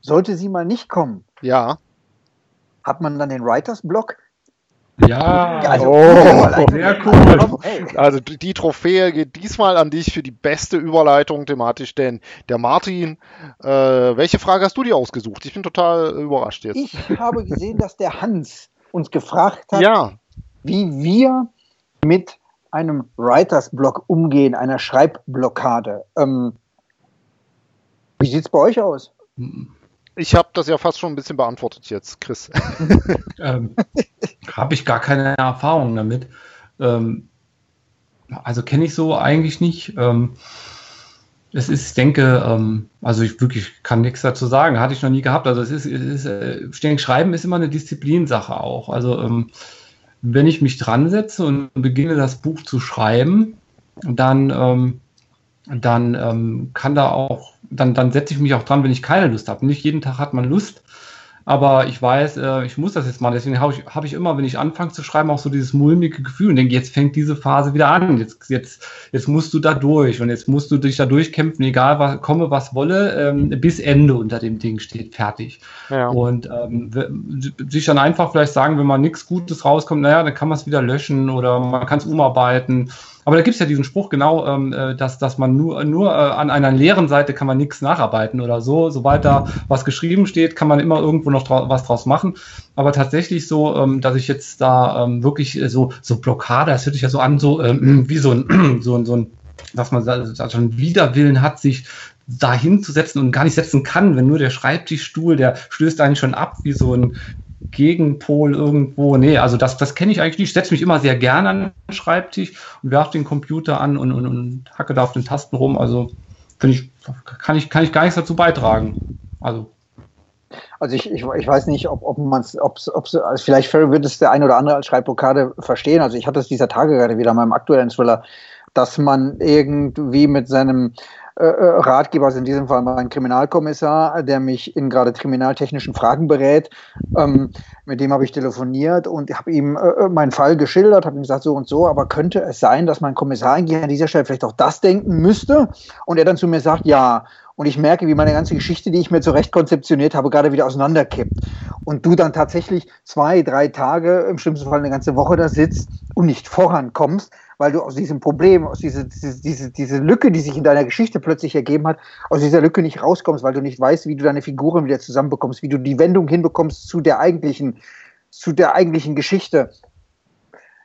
Speaker 2: sollte sie mal nicht kommen.
Speaker 1: Ja.
Speaker 2: Hat man dann den Writers Block?
Speaker 1: Ja, also, oh, sehr cool. Also die Trophäe geht diesmal an dich für die beste Überleitung thematisch, denn der Martin, äh, welche Frage hast du dir ausgesucht? Ich bin total überrascht jetzt.
Speaker 2: Ich habe gesehen, dass der Hans uns gefragt hat,
Speaker 1: ja.
Speaker 2: wie wir mit einem Writers Block umgehen, einer Schreibblockade. Ähm, wie sieht es bei euch aus?
Speaker 1: Hm. Ich habe das ja fast schon ein bisschen beantwortet jetzt, Chris. [laughs]
Speaker 3: ähm, habe ich gar keine Erfahrung damit. Ähm, also kenne ich so eigentlich nicht. Ähm, es ist, ich denke, ähm, also ich wirklich kann nichts dazu sagen, hatte ich noch nie gehabt. Also es ist, es ist äh, Schreiben ist immer eine Disziplinsache auch. Also ähm, wenn ich mich dran setze und beginne das Buch zu schreiben, dann ähm, dann ähm, kann da auch, dann, dann setze ich mich auch dran, wenn ich keine Lust habe. Nicht jeden Tag hat man Lust, aber ich weiß, äh, ich muss das jetzt machen. Deswegen habe ich, hab ich immer, wenn ich anfange zu schreiben, auch so dieses mulmige Gefühl und denke, jetzt fängt diese Phase wieder an. Jetzt, jetzt, jetzt musst du da durch und jetzt musst du dich da durchkämpfen, egal was komme, was wolle, ähm, bis Ende unter dem Ding steht, fertig. Ja. Und ähm, sich dann einfach vielleicht sagen, wenn mal nichts Gutes rauskommt, naja, dann kann man es wieder löschen oder man kann es umarbeiten aber da gibt es ja diesen Spruch genau, ähm, äh, dass, dass man nur, nur äh, an einer leeren Seite kann man nichts nacharbeiten oder so. Sobald da was geschrieben steht, kann man immer irgendwo noch dra was draus machen. Aber tatsächlich so, ähm, dass ich jetzt da ähm, wirklich so, so Blockade, das hört sich ja so an, so ähm, wie so ein, [clears throat] so ein, so ein dass man da schon Widerwillen hat, sich da hinzusetzen und gar nicht setzen kann, wenn nur der Schreibtischstuhl, der stößt eigentlich schon ab wie so ein, Gegenpol irgendwo. Nee, also das, das kenne ich eigentlich nicht. Ich setze mich immer sehr gerne an den Schreibtisch und werfe den Computer an und, und, und hacke da auf den Tasten rum. Also ich, kann ich, kann ich gar nichts dazu beitragen. Also.
Speaker 2: Also ich, ich, ich weiß nicht, ob, ob man es, also vielleicht wird es der ein oder andere als Schreibblockade verstehen. Also ich hatte es dieser Tage gerade wieder in meinem aktuellen Thriller, dass man irgendwie mit seinem äh, äh, Ratgeber, also in diesem Fall mein Kriminalkommissar, der mich in gerade kriminaltechnischen Fragen berät. Ähm, mit dem habe ich telefoniert und habe ihm äh, äh, meinen Fall geschildert, habe ihm gesagt, so und so, aber könnte es sein, dass mein Kommissar an dieser Stelle vielleicht auch das denken müsste? Und er dann zu mir sagt, ja. Und ich merke, wie meine ganze Geschichte, die ich mir zurecht konzeptioniert habe, gerade wieder auseinanderkippt. Und du dann tatsächlich zwei, drei Tage, im schlimmsten Fall eine ganze Woche da sitzt und nicht vorankommst, weil du aus diesem Problem, aus dieser diese, diese, diese Lücke, die sich in deiner Geschichte plötzlich ergeben hat, aus dieser Lücke nicht rauskommst, weil du nicht weißt, wie du deine Figuren wieder zusammenbekommst, wie du die Wendung hinbekommst zu der eigentlichen, zu der eigentlichen Geschichte.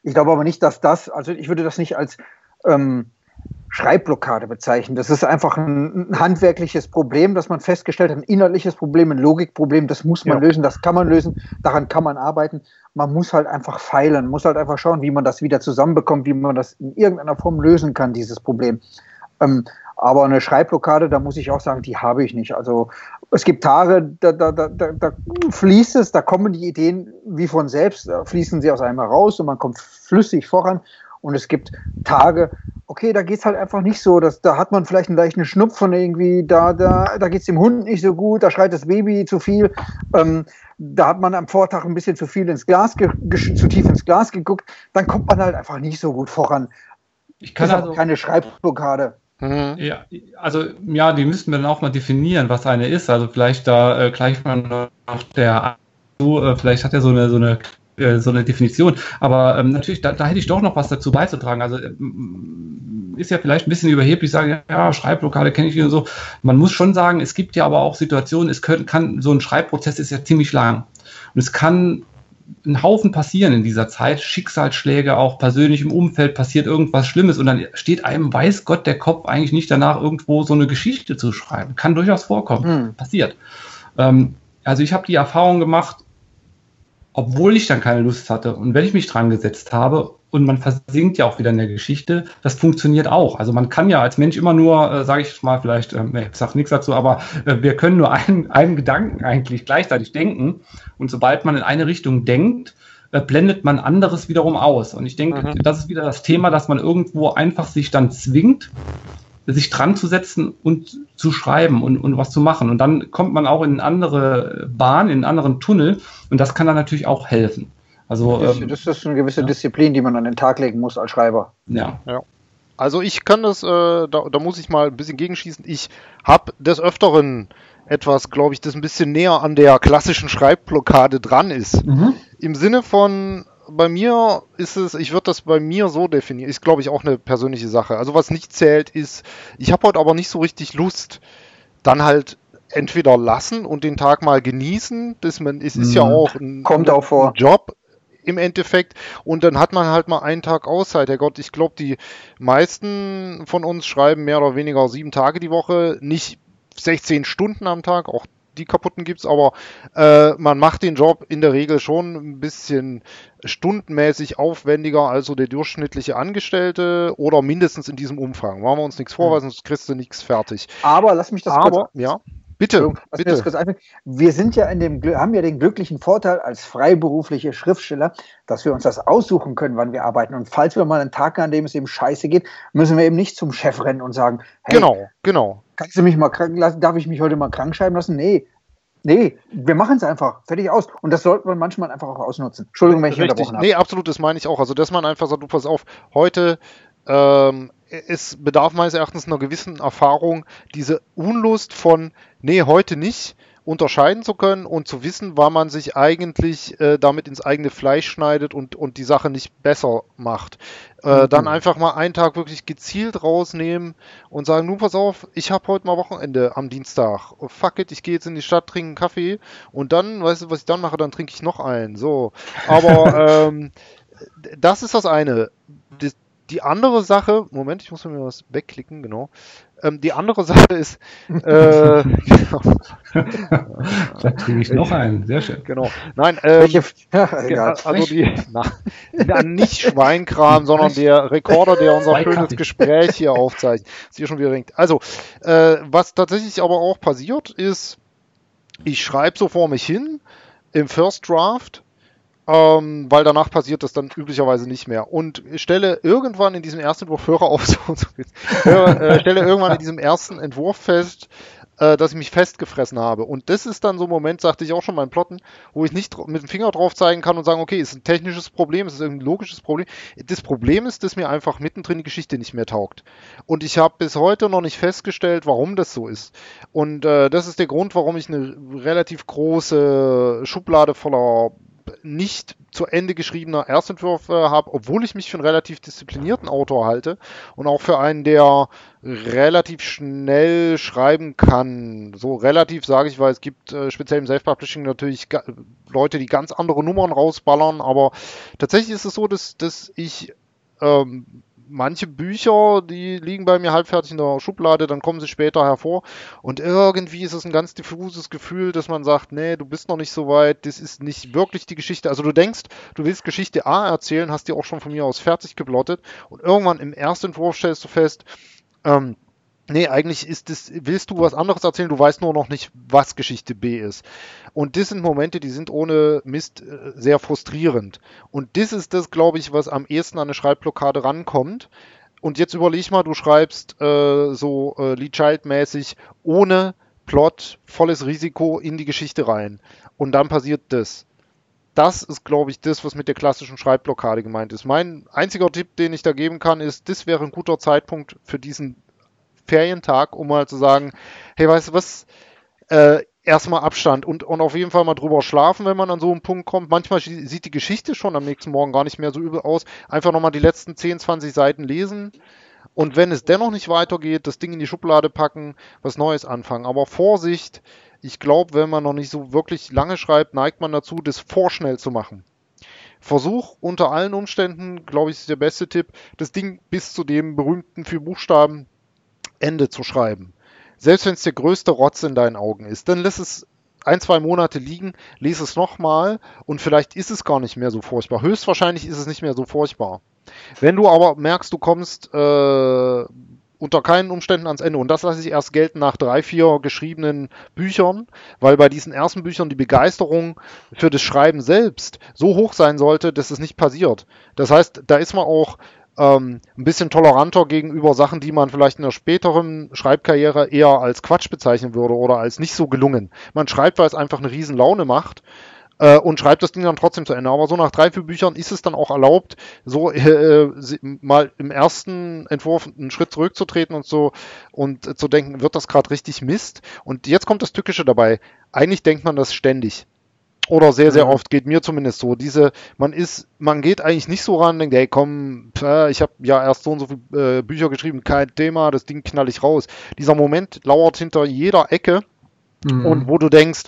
Speaker 2: Ich glaube aber nicht, dass das, also ich würde das nicht als ähm, Schreibblockade bezeichnen. Das ist einfach ein, ein, handwerkliches Problem, das man festgestellt hat, ein inhaltliches Problem, ein Logikproblem, das muss man ja. lösen, das kann man lösen, daran kann man arbeiten. Man muss halt einfach feilen, muss halt einfach schauen, wie man das wieder zusammenbekommt, wie man das in irgendeiner Form lösen kann, dieses Problem. Ähm, aber eine Schreibblockade, da muss ich auch sagen, die habe ich nicht. Also es gibt Tage, da, da, da, da fließt es, da kommen die Ideen wie von selbst, da fließen sie aus einem heraus und man kommt flüssig voran. Und es gibt Tage, okay, da geht es halt einfach nicht so. Dass, da hat man vielleicht einen leichten Schnupfen irgendwie, da, da, da geht es dem Hund nicht so gut, da schreit das Baby zu viel. Ähm, da hat man am Vortag ein bisschen zu viel ins Glas, zu tief ins Glas geguckt, dann kommt man halt einfach nicht so gut voran. Ich kann also keine Schreibblockade.
Speaker 3: Mhm. Ja, also ja, die müssten wir dann auch mal definieren, was eine ist. Also vielleicht da äh, gleich mal noch der äh, vielleicht hat er so eine so eine äh, so eine Definition. Aber ähm, natürlich, da, da hätte ich doch noch was dazu beizutragen. Also äh, ist ja vielleicht ein bisschen überheblich sagen, ja, Schreibblockade kenne ich und so. Man muss schon sagen, es gibt ja aber auch Situationen, es können, kann, so ein Schreibprozess ist ja ziemlich lang. Und es kann ein Haufen passieren in dieser Zeit, Schicksalsschläge, auch persönlich im Umfeld passiert irgendwas Schlimmes und dann steht einem, weiß Gott, der Kopf eigentlich nicht danach, irgendwo so eine Geschichte zu schreiben. Kann durchaus vorkommen, hm. passiert. Ähm, also ich habe die Erfahrung gemacht, obwohl ich dann keine Lust hatte. Und wenn ich mich dran gesetzt habe und man versinkt ja auch wieder in der Geschichte, das funktioniert auch. Also man kann ja als Mensch immer nur, äh, sage ich mal vielleicht, äh, ich sage nichts dazu, aber äh, wir können nur einen, [laughs] einen Gedanken eigentlich gleichzeitig denken. Und sobald man in eine Richtung denkt, äh, blendet man anderes wiederum aus. Und ich denke, mhm. das ist wieder das Thema, dass man irgendwo einfach sich dann zwingt, sich dran zu setzen und zu schreiben und, und was zu machen. Und dann kommt man auch in eine andere Bahn, in einen anderen Tunnel und das kann dann natürlich auch helfen. Also,
Speaker 2: das, ähm, das ist eine gewisse ja. Disziplin, die man an den Tag legen muss als Schreiber.
Speaker 1: Ja. ja. Also ich kann das, äh, da, da, muss ich mal ein bisschen gegenschießen. Ich habe des Öfteren etwas, glaube ich, das ein bisschen näher an der klassischen Schreibblockade dran ist. Mhm. Im Sinne von, bei mir ist es, ich würde das bei mir so definieren, ist glaube ich auch eine persönliche Sache. Also was nicht zählt ist, ich habe heute aber nicht so richtig Lust, dann halt entweder lassen und den Tag mal genießen, das man, es ist mhm. ja auch
Speaker 2: ein, Kommt auch vor.
Speaker 1: Job im Endeffekt und dann hat man halt mal einen Tag Auszeit. Herrgott, ich glaube, die meisten von uns schreiben mehr oder weniger sieben Tage die Woche, nicht 16 Stunden am Tag, auch die kaputten gibt es, aber äh, man macht den Job in der Regel schon ein bisschen stundenmäßig aufwendiger als so der durchschnittliche Angestellte oder mindestens in diesem Umfang. Machen wir uns nichts vor, mhm. weil sonst kriegst du nichts fertig.
Speaker 2: Aber lass mich das
Speaker 1: aber, kurz, ja. Bitte, bitte.
Speaker 2: Wir sind ja in dem, haben ja den glücklichen Vorteil als freiberufliche Schriftsteller, dass wir uns das aussuchen können, wann wir arbeiten. Und falls wir mal einen Tag, an dem es eben scheiße geht, müssen wir eben nicht zum Chef rennen und sagen,
Speaker 1: hey, genau, genau.
Speaker 2: Kannst du mich mal krank lassen? Darf ich mich heute mal krank schreiben lassen? Nee, Nee, wir machen es einfach. Fertig aus. Und das sollte man manchmal einfach auch ausnutzen. Entschuldigung, wenn ich Richtig. unterbrochen habe.
Speaker 1: Nee, absolut, das meine ich auch. Also, dass man einfach sagt, du pass auf, heute ähm, es bedarf meines Erachtens einer gewissen Erfahrung, diese Unlust von, nee, heute nicht, unterscheiden zu können und zu wissen, wann man sich eigentlich äh, damit ins eigene Fleisch schneidet und, und die Sache nicht besser macht. Äh, mhm. Dann einfach mal einen Tag wirklich gezielt rausnehmen und sagen, nun pass auf, ich habe heute mal Wochenende am Dienstag. Fuck it, ich gehe jetzt in die Stadt, trinke einen Kaffee und dann, weißt du, was ich dann mache, dann trinke ich noch einen. So. Aber [laughs] ähm, das ist das eine. Die andere Sache, Moment, ich muss mir was wegklicken, genau. Ähm, die andere Sache ist, äh, [laughs] genau.
Speaker 3: da kriege ich noch einen, sehr schön.
Speaker 1: Genau. Nein, ähm, [laughs] ja, also die, na, nicht Schweinkram, sondern der Rekorder, der unser schönes Gespräch hier aufzeichnet. Ist hier schon wieder ringt. Also, äh, was tatsächlich aber auch passiert ist, ich schreibe so vor mich hin im First Draft ähm, weil danach passiert das dann üblicherweise nicht mehr. Und stelle irgendwann in diesem ersten Entwurf, höre auf, [laughs] so, so höre, äh, stelle irgendwann in diesem ersten Entwurf fest, äh, dass ich mich festgefressen habe. Und das ist dann so ein Moment, sagte ich auch schon beim Plotten, wo ich nicht mit dem Finger drauf zeigen kann und sagen, okay, ist ein technisches Problem, ist ein logisches Problem. Das Problem ist, dass mir einfach mittendrin die Geschichte nicht mehr taugt. Und ich habe bis heute noch nicht festgestellt, warum das so ist. Und äh, das ist der Grund, warum ich eine relativ große Schublade voller nicht zu Ende geschriebener Erstentwürfe habe, obwohl ich mich für einen relativ disziplinierten Autor halte und auch für einen, der relativ schnell schreiben kann. So relativ sage ich, weil es gibt äh, speziell im Self-Publishing natürlich Leute, die ganz andere Nummern rausballern, aber tatsächlich ist es so, dass, dass ich ähm, manche Bücher, die liegen bei mir halbfertig in der Schublade, dann kommen sie später hervor und irgendwie ist es ein ganz diffuses Gefühl, dass man sagt, nee, du bist noch nicht so weit, das ist nicht wirklich die Geschichte. Also du denkst, du willst Geschichte A erzählen, hast die auch schon von mir aus fertig geblottet und irgendwann im ersten Entwurf stellst du fest, ähm, Nee, eigentlich ist das, willst du was anderes erzählen, du weißt nur noch nicht, was Geschichte B ist. Und das sind Momente, die sind ohne Mist äh, sehr frustrierend. Und das ist das, glaube ich, was am ehesten an eine Schreibblockade rankommt. Und jetzt überleg mal, du schreibst äh, so äh, Lee Child-mäßig ohne Plot, volles Risiko in die Geschichte rein. Und dann passiert das. Das ist, glaube ich, das, was mit der klassischen Schreibblockade gemeint ist. Mein einziger Tipp, den ich da geben kann, ist, das wäre ein guter Zeitpunkt für diesen Ferientag, um mal zu sagen, hey, weißt du was, äh, erstmal Abstand und, und auf jeden Fall mal drüber schlafen, wenn man an so einen Punkt kommt. Manchmal sieht die Geschichte schon am nächsten Morgen gar nicht mehr so übel aus. Einfach nochmal die letzten 10, 20 Seiten lesen. Und wenn es dennoch nicht weitergeht, das Ding in die Schublade packen, was Neues anfangen. Aber Vorsicht, ich glaube, wenn man noch nicht so wirklich lange schreibt, neigt man dazu, das vorschnell zu machen. Versuch unter allen Umständen, glaube ich, ist der beste Tipp, das Ding bis zu dem berühmten vier Buchstaben Ende zu schreiben. Selbst wenn es der größte Rotz in deinen Augen ist, dann lass es ein, zwei Monate liegen, lese es nochmal und vielleicht ist es gar nicht mehr so furchtbar. Höchstwahrscheinlich ist es nicht mehr so furchtbar. Wenn du aber merkst, du kommst äh, unter keinen Umständen ans Ende. Und das lasse ich erst gelten nach drei, vier geschriebenen Büchern, weil bei diesen ersten Büchern die Begeisterung für das Schreiben selbst so hoch sein sollte, dass es nicht passiert. Das heißt, da ist man auch ähm, ein bisschen toleranter gegenüber Sachen, die man vielleicht in der späteren Schreibkarriere eher als Quatsch bezeichnen würde oder als nicht so gelungen. Man schreibt, weil es einfach eine riesen Laune macht äh, und schreibt das Ding dann trotzdem zu Ende. Aber so nach drei, vier Büchern ist es dann auch erlaubt, so äh, mal im ersten Entwurf einen Schritt zurückzutreten und so und äh, zu denken, wird das gerade richtig Mist? Und jetzt kommt das Tückische dabei. Eigentlich denkt man das ständig. Oder sehr, sehr mhm. oft geht mir zumindest so. Diese, man ist, man geht eigentlich nicht so ran, denkt, hey komm, ich habe ja erst so und so viele äh, Bücher geschrieben, kein Thema, das Ding knall ich raus. Dieser Moment lauert hinter jeder Ecke mhm. und wo du denkst,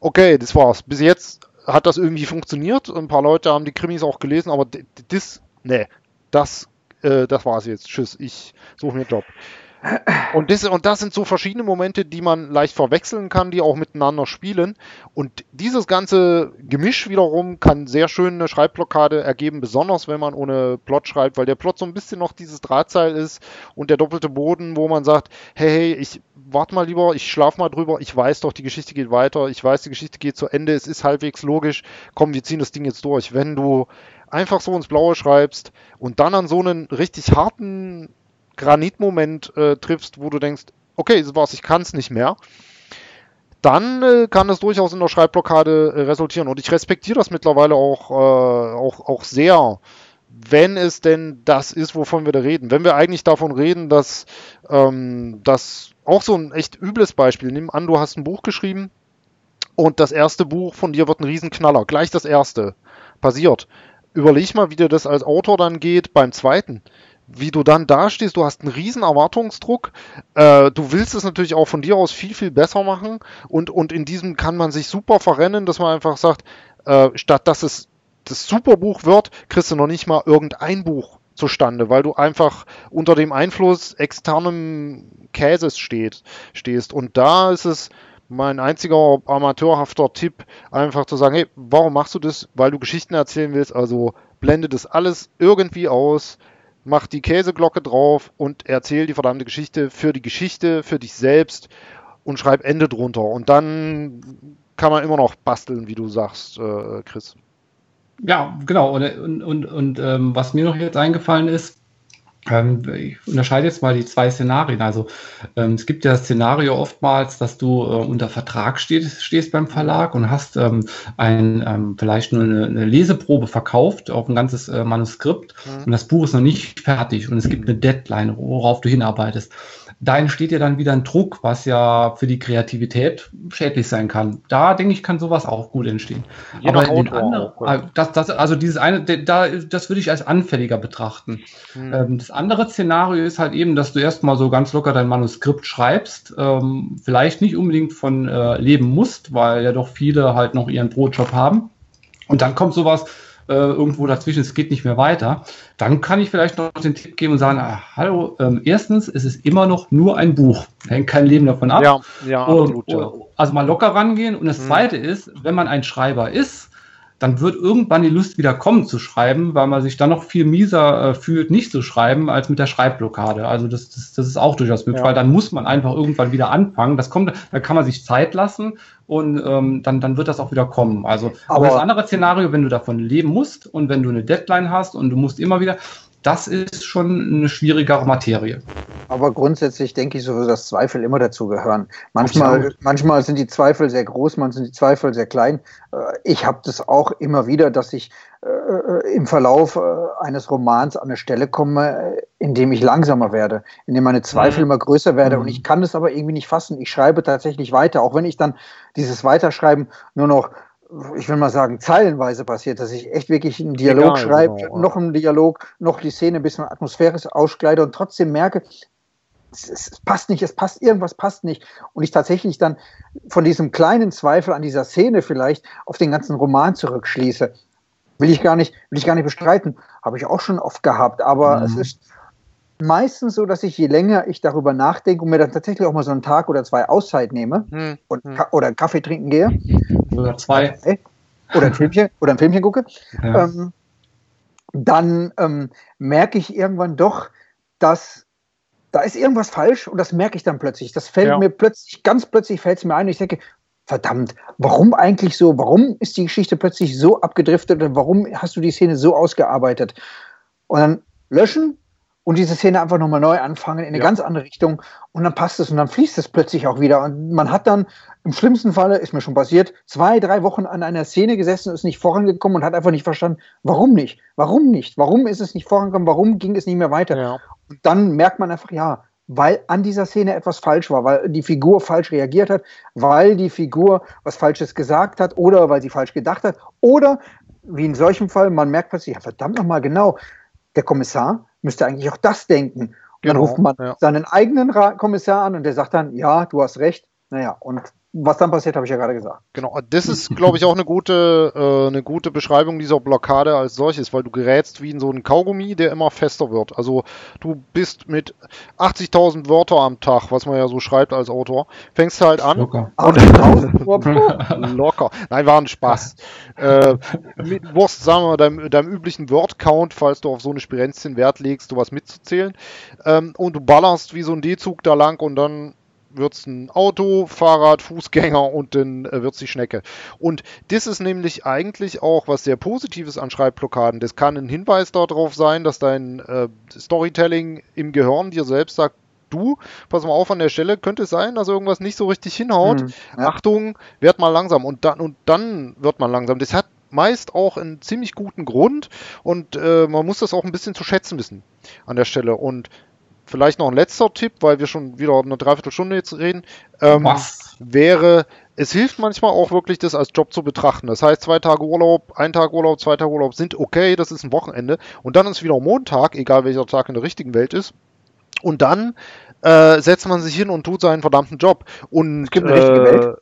Speaker 1: okay, das war's. Bis jetzt hat das irgendwie funktioniert. Ein paar Leute haben die Krimis auch gelesen, aber das, nee, das, äh, das war's jetzt. Tschüss, ich suche mir einen Job. Und das, und das sind so verschiedene Momente, die man leicht verwechseln kann, die auch miteinander spielen. Und dieses ganze Gemisch wiederum kann sehr schön eine Schreibblockade ergeben, besonders wenn man ohne Plot schreibt, weil der Plot so ein bisschen noch dieses Drahtseil ist und der doppelte Boden, wo man sagt, hey, hey, ich warte mal lieber, ich schlaf mal drüber, ich weiß doch, die Geschichte geht weiter, ich weiß, die Geschichte geht zu Ende, es ist halbwegs logisch, komm, wir ziehen das Ding jetzt durch. Wenn du einfach so ins Blaue schreibst und dann an so einen richtig harten Granitmoment äh, triffst, wo du denkst, okay, das war's, ich kann es nicht mehr, dann äh, kann es durchaus in der Schreibblockade äh, resultieren. Und ich respektiere das mittlerweile auch, äh, auch, auch sehr, wenn es denn das ist, wovon wir da reden. Wenn wir eigentlich davon reden, dass ähm, das auch so ein echt übles Beispiel, nimm an, du hast ein Buch geschrieben und das erste Buch von dir wird ein Riesenknaller, gleich das erste passiert. Überleg mal, wie dir das als Autor dann geht beim zweiten wie du dann dastehst, du hast einen riesen Erwartungsdruck, äh, du willst es natürlich auch von dir aus viel, viel besser machen und, und in diesem kann man sich super verrennen, dass man einfach sagt, äh, statt dass es das Superbuch wird, kriegst du noch nicht mal irgendein Buch zustande, weil du einfach unter dem Einfluss externem Käses steht, stehst. Und da ist es mein einziger amateurhafter Tipp, einfach zu sagen, hey, warum machst du das? Weil du Geschichten erzählen willst, also blende das alles irgendwie aus, mach die Käseglocke drauf und erzähl die verdammte Geschichte für die Geschichte, für dich selbst und schreib Ende drunter. Und dann kann man immer noch basteln, wie du sagst, äh, Chris.
Speaker 3: Ja, genau. Und, und, und, und ähm, was mir noch jetzt eingefallen ist, ich unterscheide jetzt mal die zwei Szenarien. Also ähm, es gibt ja das Szenario oftmals, dass du äh, unter Vertrag stehst, stehst beim Verlag und hast ähm, ein, ähm, vielleicht nur eine, eine, Leseprobe verkauft auf ein ganzes äh, Manuskript mhm. und das Buch ist noch nicht fertig und es gibt eine Deadline, worauf du hinarbeitest da entsteht ja dann wieder ein Druck, was ja für die Kreativität schädlich sein kann. Da denke ich, kann sowas auch gut entstehen. Je Aber anderen, ah, das, das, also dieses eine, da, das würde ich als anfälliger betrachten. Hm. das andere Szenario ist halt eben, dass du erstmal so ganz locker dein Manuskript schreibst, ähm, vielleicht nicht unbedingt von äh, leben musst, weil ja doch viele halt noch ihren Brotjob haben. Und dann kommt sowas, äh, irgendwo dazwischen, es geht nicht mehr weiter, dann kann ich vielleicht noch den Tipp geben und sagen, ah, hallo, ähm, erstens, es ist immer noch nur ein Buch, [laughs] hängt kein Leben davon ab. Ja, ja, absolut, und, ja. Also mal locker rangehen. Und das mhm. Zweite ist, wenn man ein Schreiber ist, dann wird irgendwann die Lust wieder kommen zu schreiben, weil man sich dann noch viel mieser äh, fühlt, nicht zu schreiben, als mit der Schreibblockade. Also das, das, das ist auch durchaus möglich, ja. weil dann muss man einfach irgendwann wieder anfangen. Das kommt, da kann man sich Zeit lassen und ähm, dann, dann wird das auch wieder kommen. Also aber, aber das andere Szenario, wenn du davon leben musst und wenn du eine Deadline hast und du musst immer wieder, das ist schon eine schwierigere Materie.
Speaker 2: Aber grundsätzlich denke ich so, dass Zweifel immer dazu gehören. Manchmal, manchmal sind die Zweifel sehr groß, manchmal sind die Zweifel sehr klein. Äh, ich habe das auch immer wieder, dass ich äh, im Verlauf äh, eines Romans an eine Stelle komme, in dem ich langsamer werde, in dem meine Zweifel mhm. immer größer werden. Mhm. Und ich kann es aber irgendwie nicht fassen. Ich schreibe tatsächlich weiter, auch wenn ich dann dieses Weiterschreiben nur noch ich will mal sagen, zeilenweise passiert, dass ich echt wirklich einen Dialog Egal, schreibe, genau. noch einen Dialog, noch die Szene ein bisschen atmosphärisch auskleide und trotzdem merke, es, es, passt nicht, es passt, irgendwas passt nicht. Und ich tatsächlich dann von diesem kleinen Zweifel an dieser Szene vielleicht auf den ganzen Roman zurückschließe. Will ich gar nicht, will ich gar nicht bestreiten. Habe ich auch schon oft gehabt, aber mhm. es ist meistens so, dass ich je länger ich darüber nachdenke und mir dann tatsächlich auch mal so einen Tag oder zwei Auszeit nehme mhm. und, hm. oder einen Kaffee trinken gehe.
Speaker 3: Oder zwei.
Speaker 2: Oder ein Filmchen, oder ein Filmchen gucke. Ja. Ähm, dann ähm, merke ich irgendwann doch, dass da ist irgendwas falsch und das merke ich dann plötzlich. Das fällt ja. mir plötzlich, ganz plötzlich fällt es mir ein und ich denke, verdammt, warum eigentlich so? Warum ist die Geschichte plötzlich so abgedriftet und warum hast du die Szene so ausgearbeitet? Und dann löschen und diese Szene einfach nochmal neu anfangen in eine ja. ganz andere Richtung und dann passt es und dann fließt es plötzlich auch wieder und man hat dann im schlimmsten Falle, ist mir schon passiert, zwei, drei Wochen an einer Szene gesessen, ist nicht vorangekommen und hat einfach nicht verstanden, warum nicht, warum nicht, warum ist es nicht vorangekommen, warum ging es nicht mehr weiter. Ja. Und dann merkt man einfach, ja, weil an dieser Szene etwas falsch war, weil die Figur falsch reagiert hat, weil die Figur was Falsches gesagt hat oder weil sie falsch gedacht hat oder wie in solchem Fall, man merkt plötzlich, ja, verdammt nochmal genau, der Kommissar müsste eigentlich auch das denken. Und genau, dann ruft man ja. seinen eigenen Kommissar an und der sagt dann, ja, du hast recht. Naja, und was dann passiert, habe ich ja gerade gesagt.
Speaker 1: Genau, das ist, glaube ich, auch eine gute, [laughs] äh, eine gute Beschreibung dieser Blockade als solches, weil du gerätst wie in so einen Kaugummi, der immer fester wird. Also du bist mit 80.000 Wörter am Tag, was man ja so schreibt als Autor, fängst halt an.
Speaker 3: Locker.
Speaker 1: Und [laughs] locker. Nein, war ein Spaß. äh, mit Wurst, sagen wir mal, deinem, deinem üblichen Word-Count, falls du auf so eine Spirenzchen Wert legst, sowas mitzuzählen. Ähm, und du ballerst wie so ein D-Zug da lang und dann wird es ein Auto, Fahrrad, Fußgänger und dann äh, wird es die Schnecke. Und das ist nämlich eigentlich auch was sehr Positives an Schreibblockaden. Das kann ein Hinweis darauf sein, dass dein äh, Storytelling im Gehirn dir selbst sagt, du, pass mal auf an der Stelle, könnte es sein, dass irgendwas nicht so richtig hinhaut. Hm, ja. Achtung, werd mal langsam. Und dann, und dann wird man langsam. Das hat meist auch einen ziemlich guten Grund und äh, man muss das auch ein bisschen zu schätzen wissen an der Stelle. Und vielleicht noch ein letzter Tipp, weil wir schon wieder eine Dreiviertelstunde jetzt reden, ähm, wäre, es hilft manchmal auch wirklich, das als Job zu betrachten. Das heißt, zwei Tage Urlaub, ein Tag Urlaub, zwei Tage Urlaub sind okay, das ist ein Wochenende. Und dann ist wieder Montag, egal welcher Tag in der richtigen Welt ist. Und dann äh, setzt man sich hin und tut seinen verdammten Job. Und
Speaker 2: es gibt eine richtige Welt. Äh,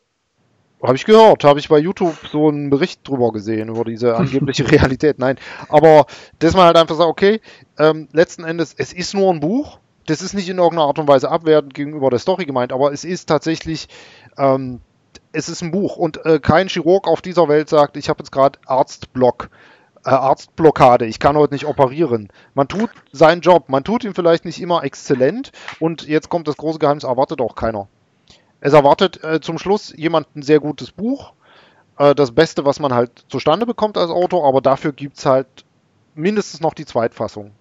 Speaker 1: habe ich gehört, habe ich bei YouTube so einen Bericht drüber gesehen, über diese [laughs] angebliche Realität. Nein, aber dass man halt einfach sagt, okay, ähm, letzten Endes, es ist nur ein Buch, das ist nicht in irgendeiner Art und Weise abwertend gegenüber der Story gemeint, aber es ist tatsächlich, ähm, es ist ein Buch und äh, kein Chirurg auf dieser Welt sagt, ich habe jetzt gerade Arztblock. Äh, Arztblockade, ich kann heute nicht operieren. Man tut seinen Job, man tut ihn vielleicht nicht immer exzellent und jetzt kommt das große Geheimnis, erwartet auch keiner. Es erwartet äh, zum Schluss jemand ein sehr gutes Buch, äh, das Beste, was man halt zustande bekommt als Autor, aber dafür gibt es halt mindestens noch die Zweitfassung.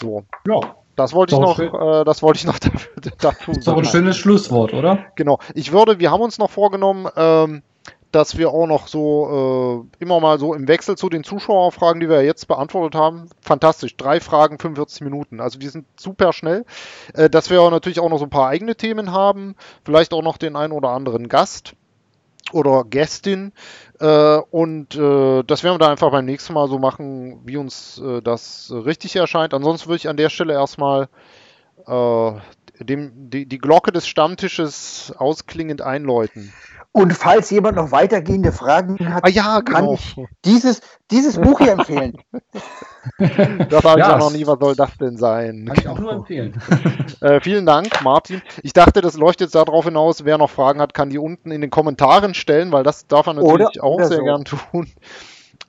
Speaker 1: So. Ja. Das wollte ich noch, äh, das wollte ich noch [laughs] dafür,
Speaker 3: Das ist doch ein schönes Schlusswort, oder?
Speaker 1: Genau. Ich würde, wir haben uns noch vorgenommen, ähm, dass wir auch noch so äh, immer mal so im Wechsel zu den Zuschauerfragen, die wir jetzt beantwortet haben, fantastisch, drei Fragen, 45 Minuten. Also die sind super schnell. Äh, dass wir natürlich auch noch so ein paar eigene Themen haben, vielleicht auch noch den einen oder anderen Gast oder Gästin. Äh, und äh, das werden wir dann einfach beim nächsten Mal so machen, wie uns äh, das richtig erscheint. Ansonsten würde ich an der Stelle erstmal äh, dem, die, die Glocke des Stammtisches ausklingend einläuten.
Speaker 2: Und falls jemand noch weitergehende Fragen hat,
Speaker 1: ah, ja, kann genau.
Speaker 2: ich dieses, dieses Buch hier empfehlen. [laughs]
Speaker 1: das habe ich ja noch nie, was soll das denn sein?
Speaker 3: Kann ich auch nur empfehlen. [laughs]
Speaker 1: äh, vielen Dank, Martin. Ich dachte, das leuchtet darauf hinaus, wer noch Fragen hat, kann die unten in den Kommentaren stellen, weil das darf man natürlich oder, auch oder sehr so. gern tun. [laughs]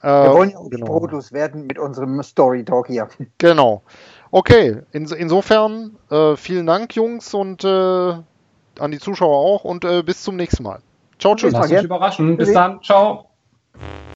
Speaker 2: Äh, Wir wollen ja auch genau. Werden mit unserem Story Talk hier.
Speaker 1: Genau. Okay, in, insofern äh, vielen Dank, Jungs, und äh, an die Zuschauer auch und äh, bis zum nächsten Mal.
Speaker 3: Ciao, tschüss. Lass dich überraschen. Bis dann. Ciao.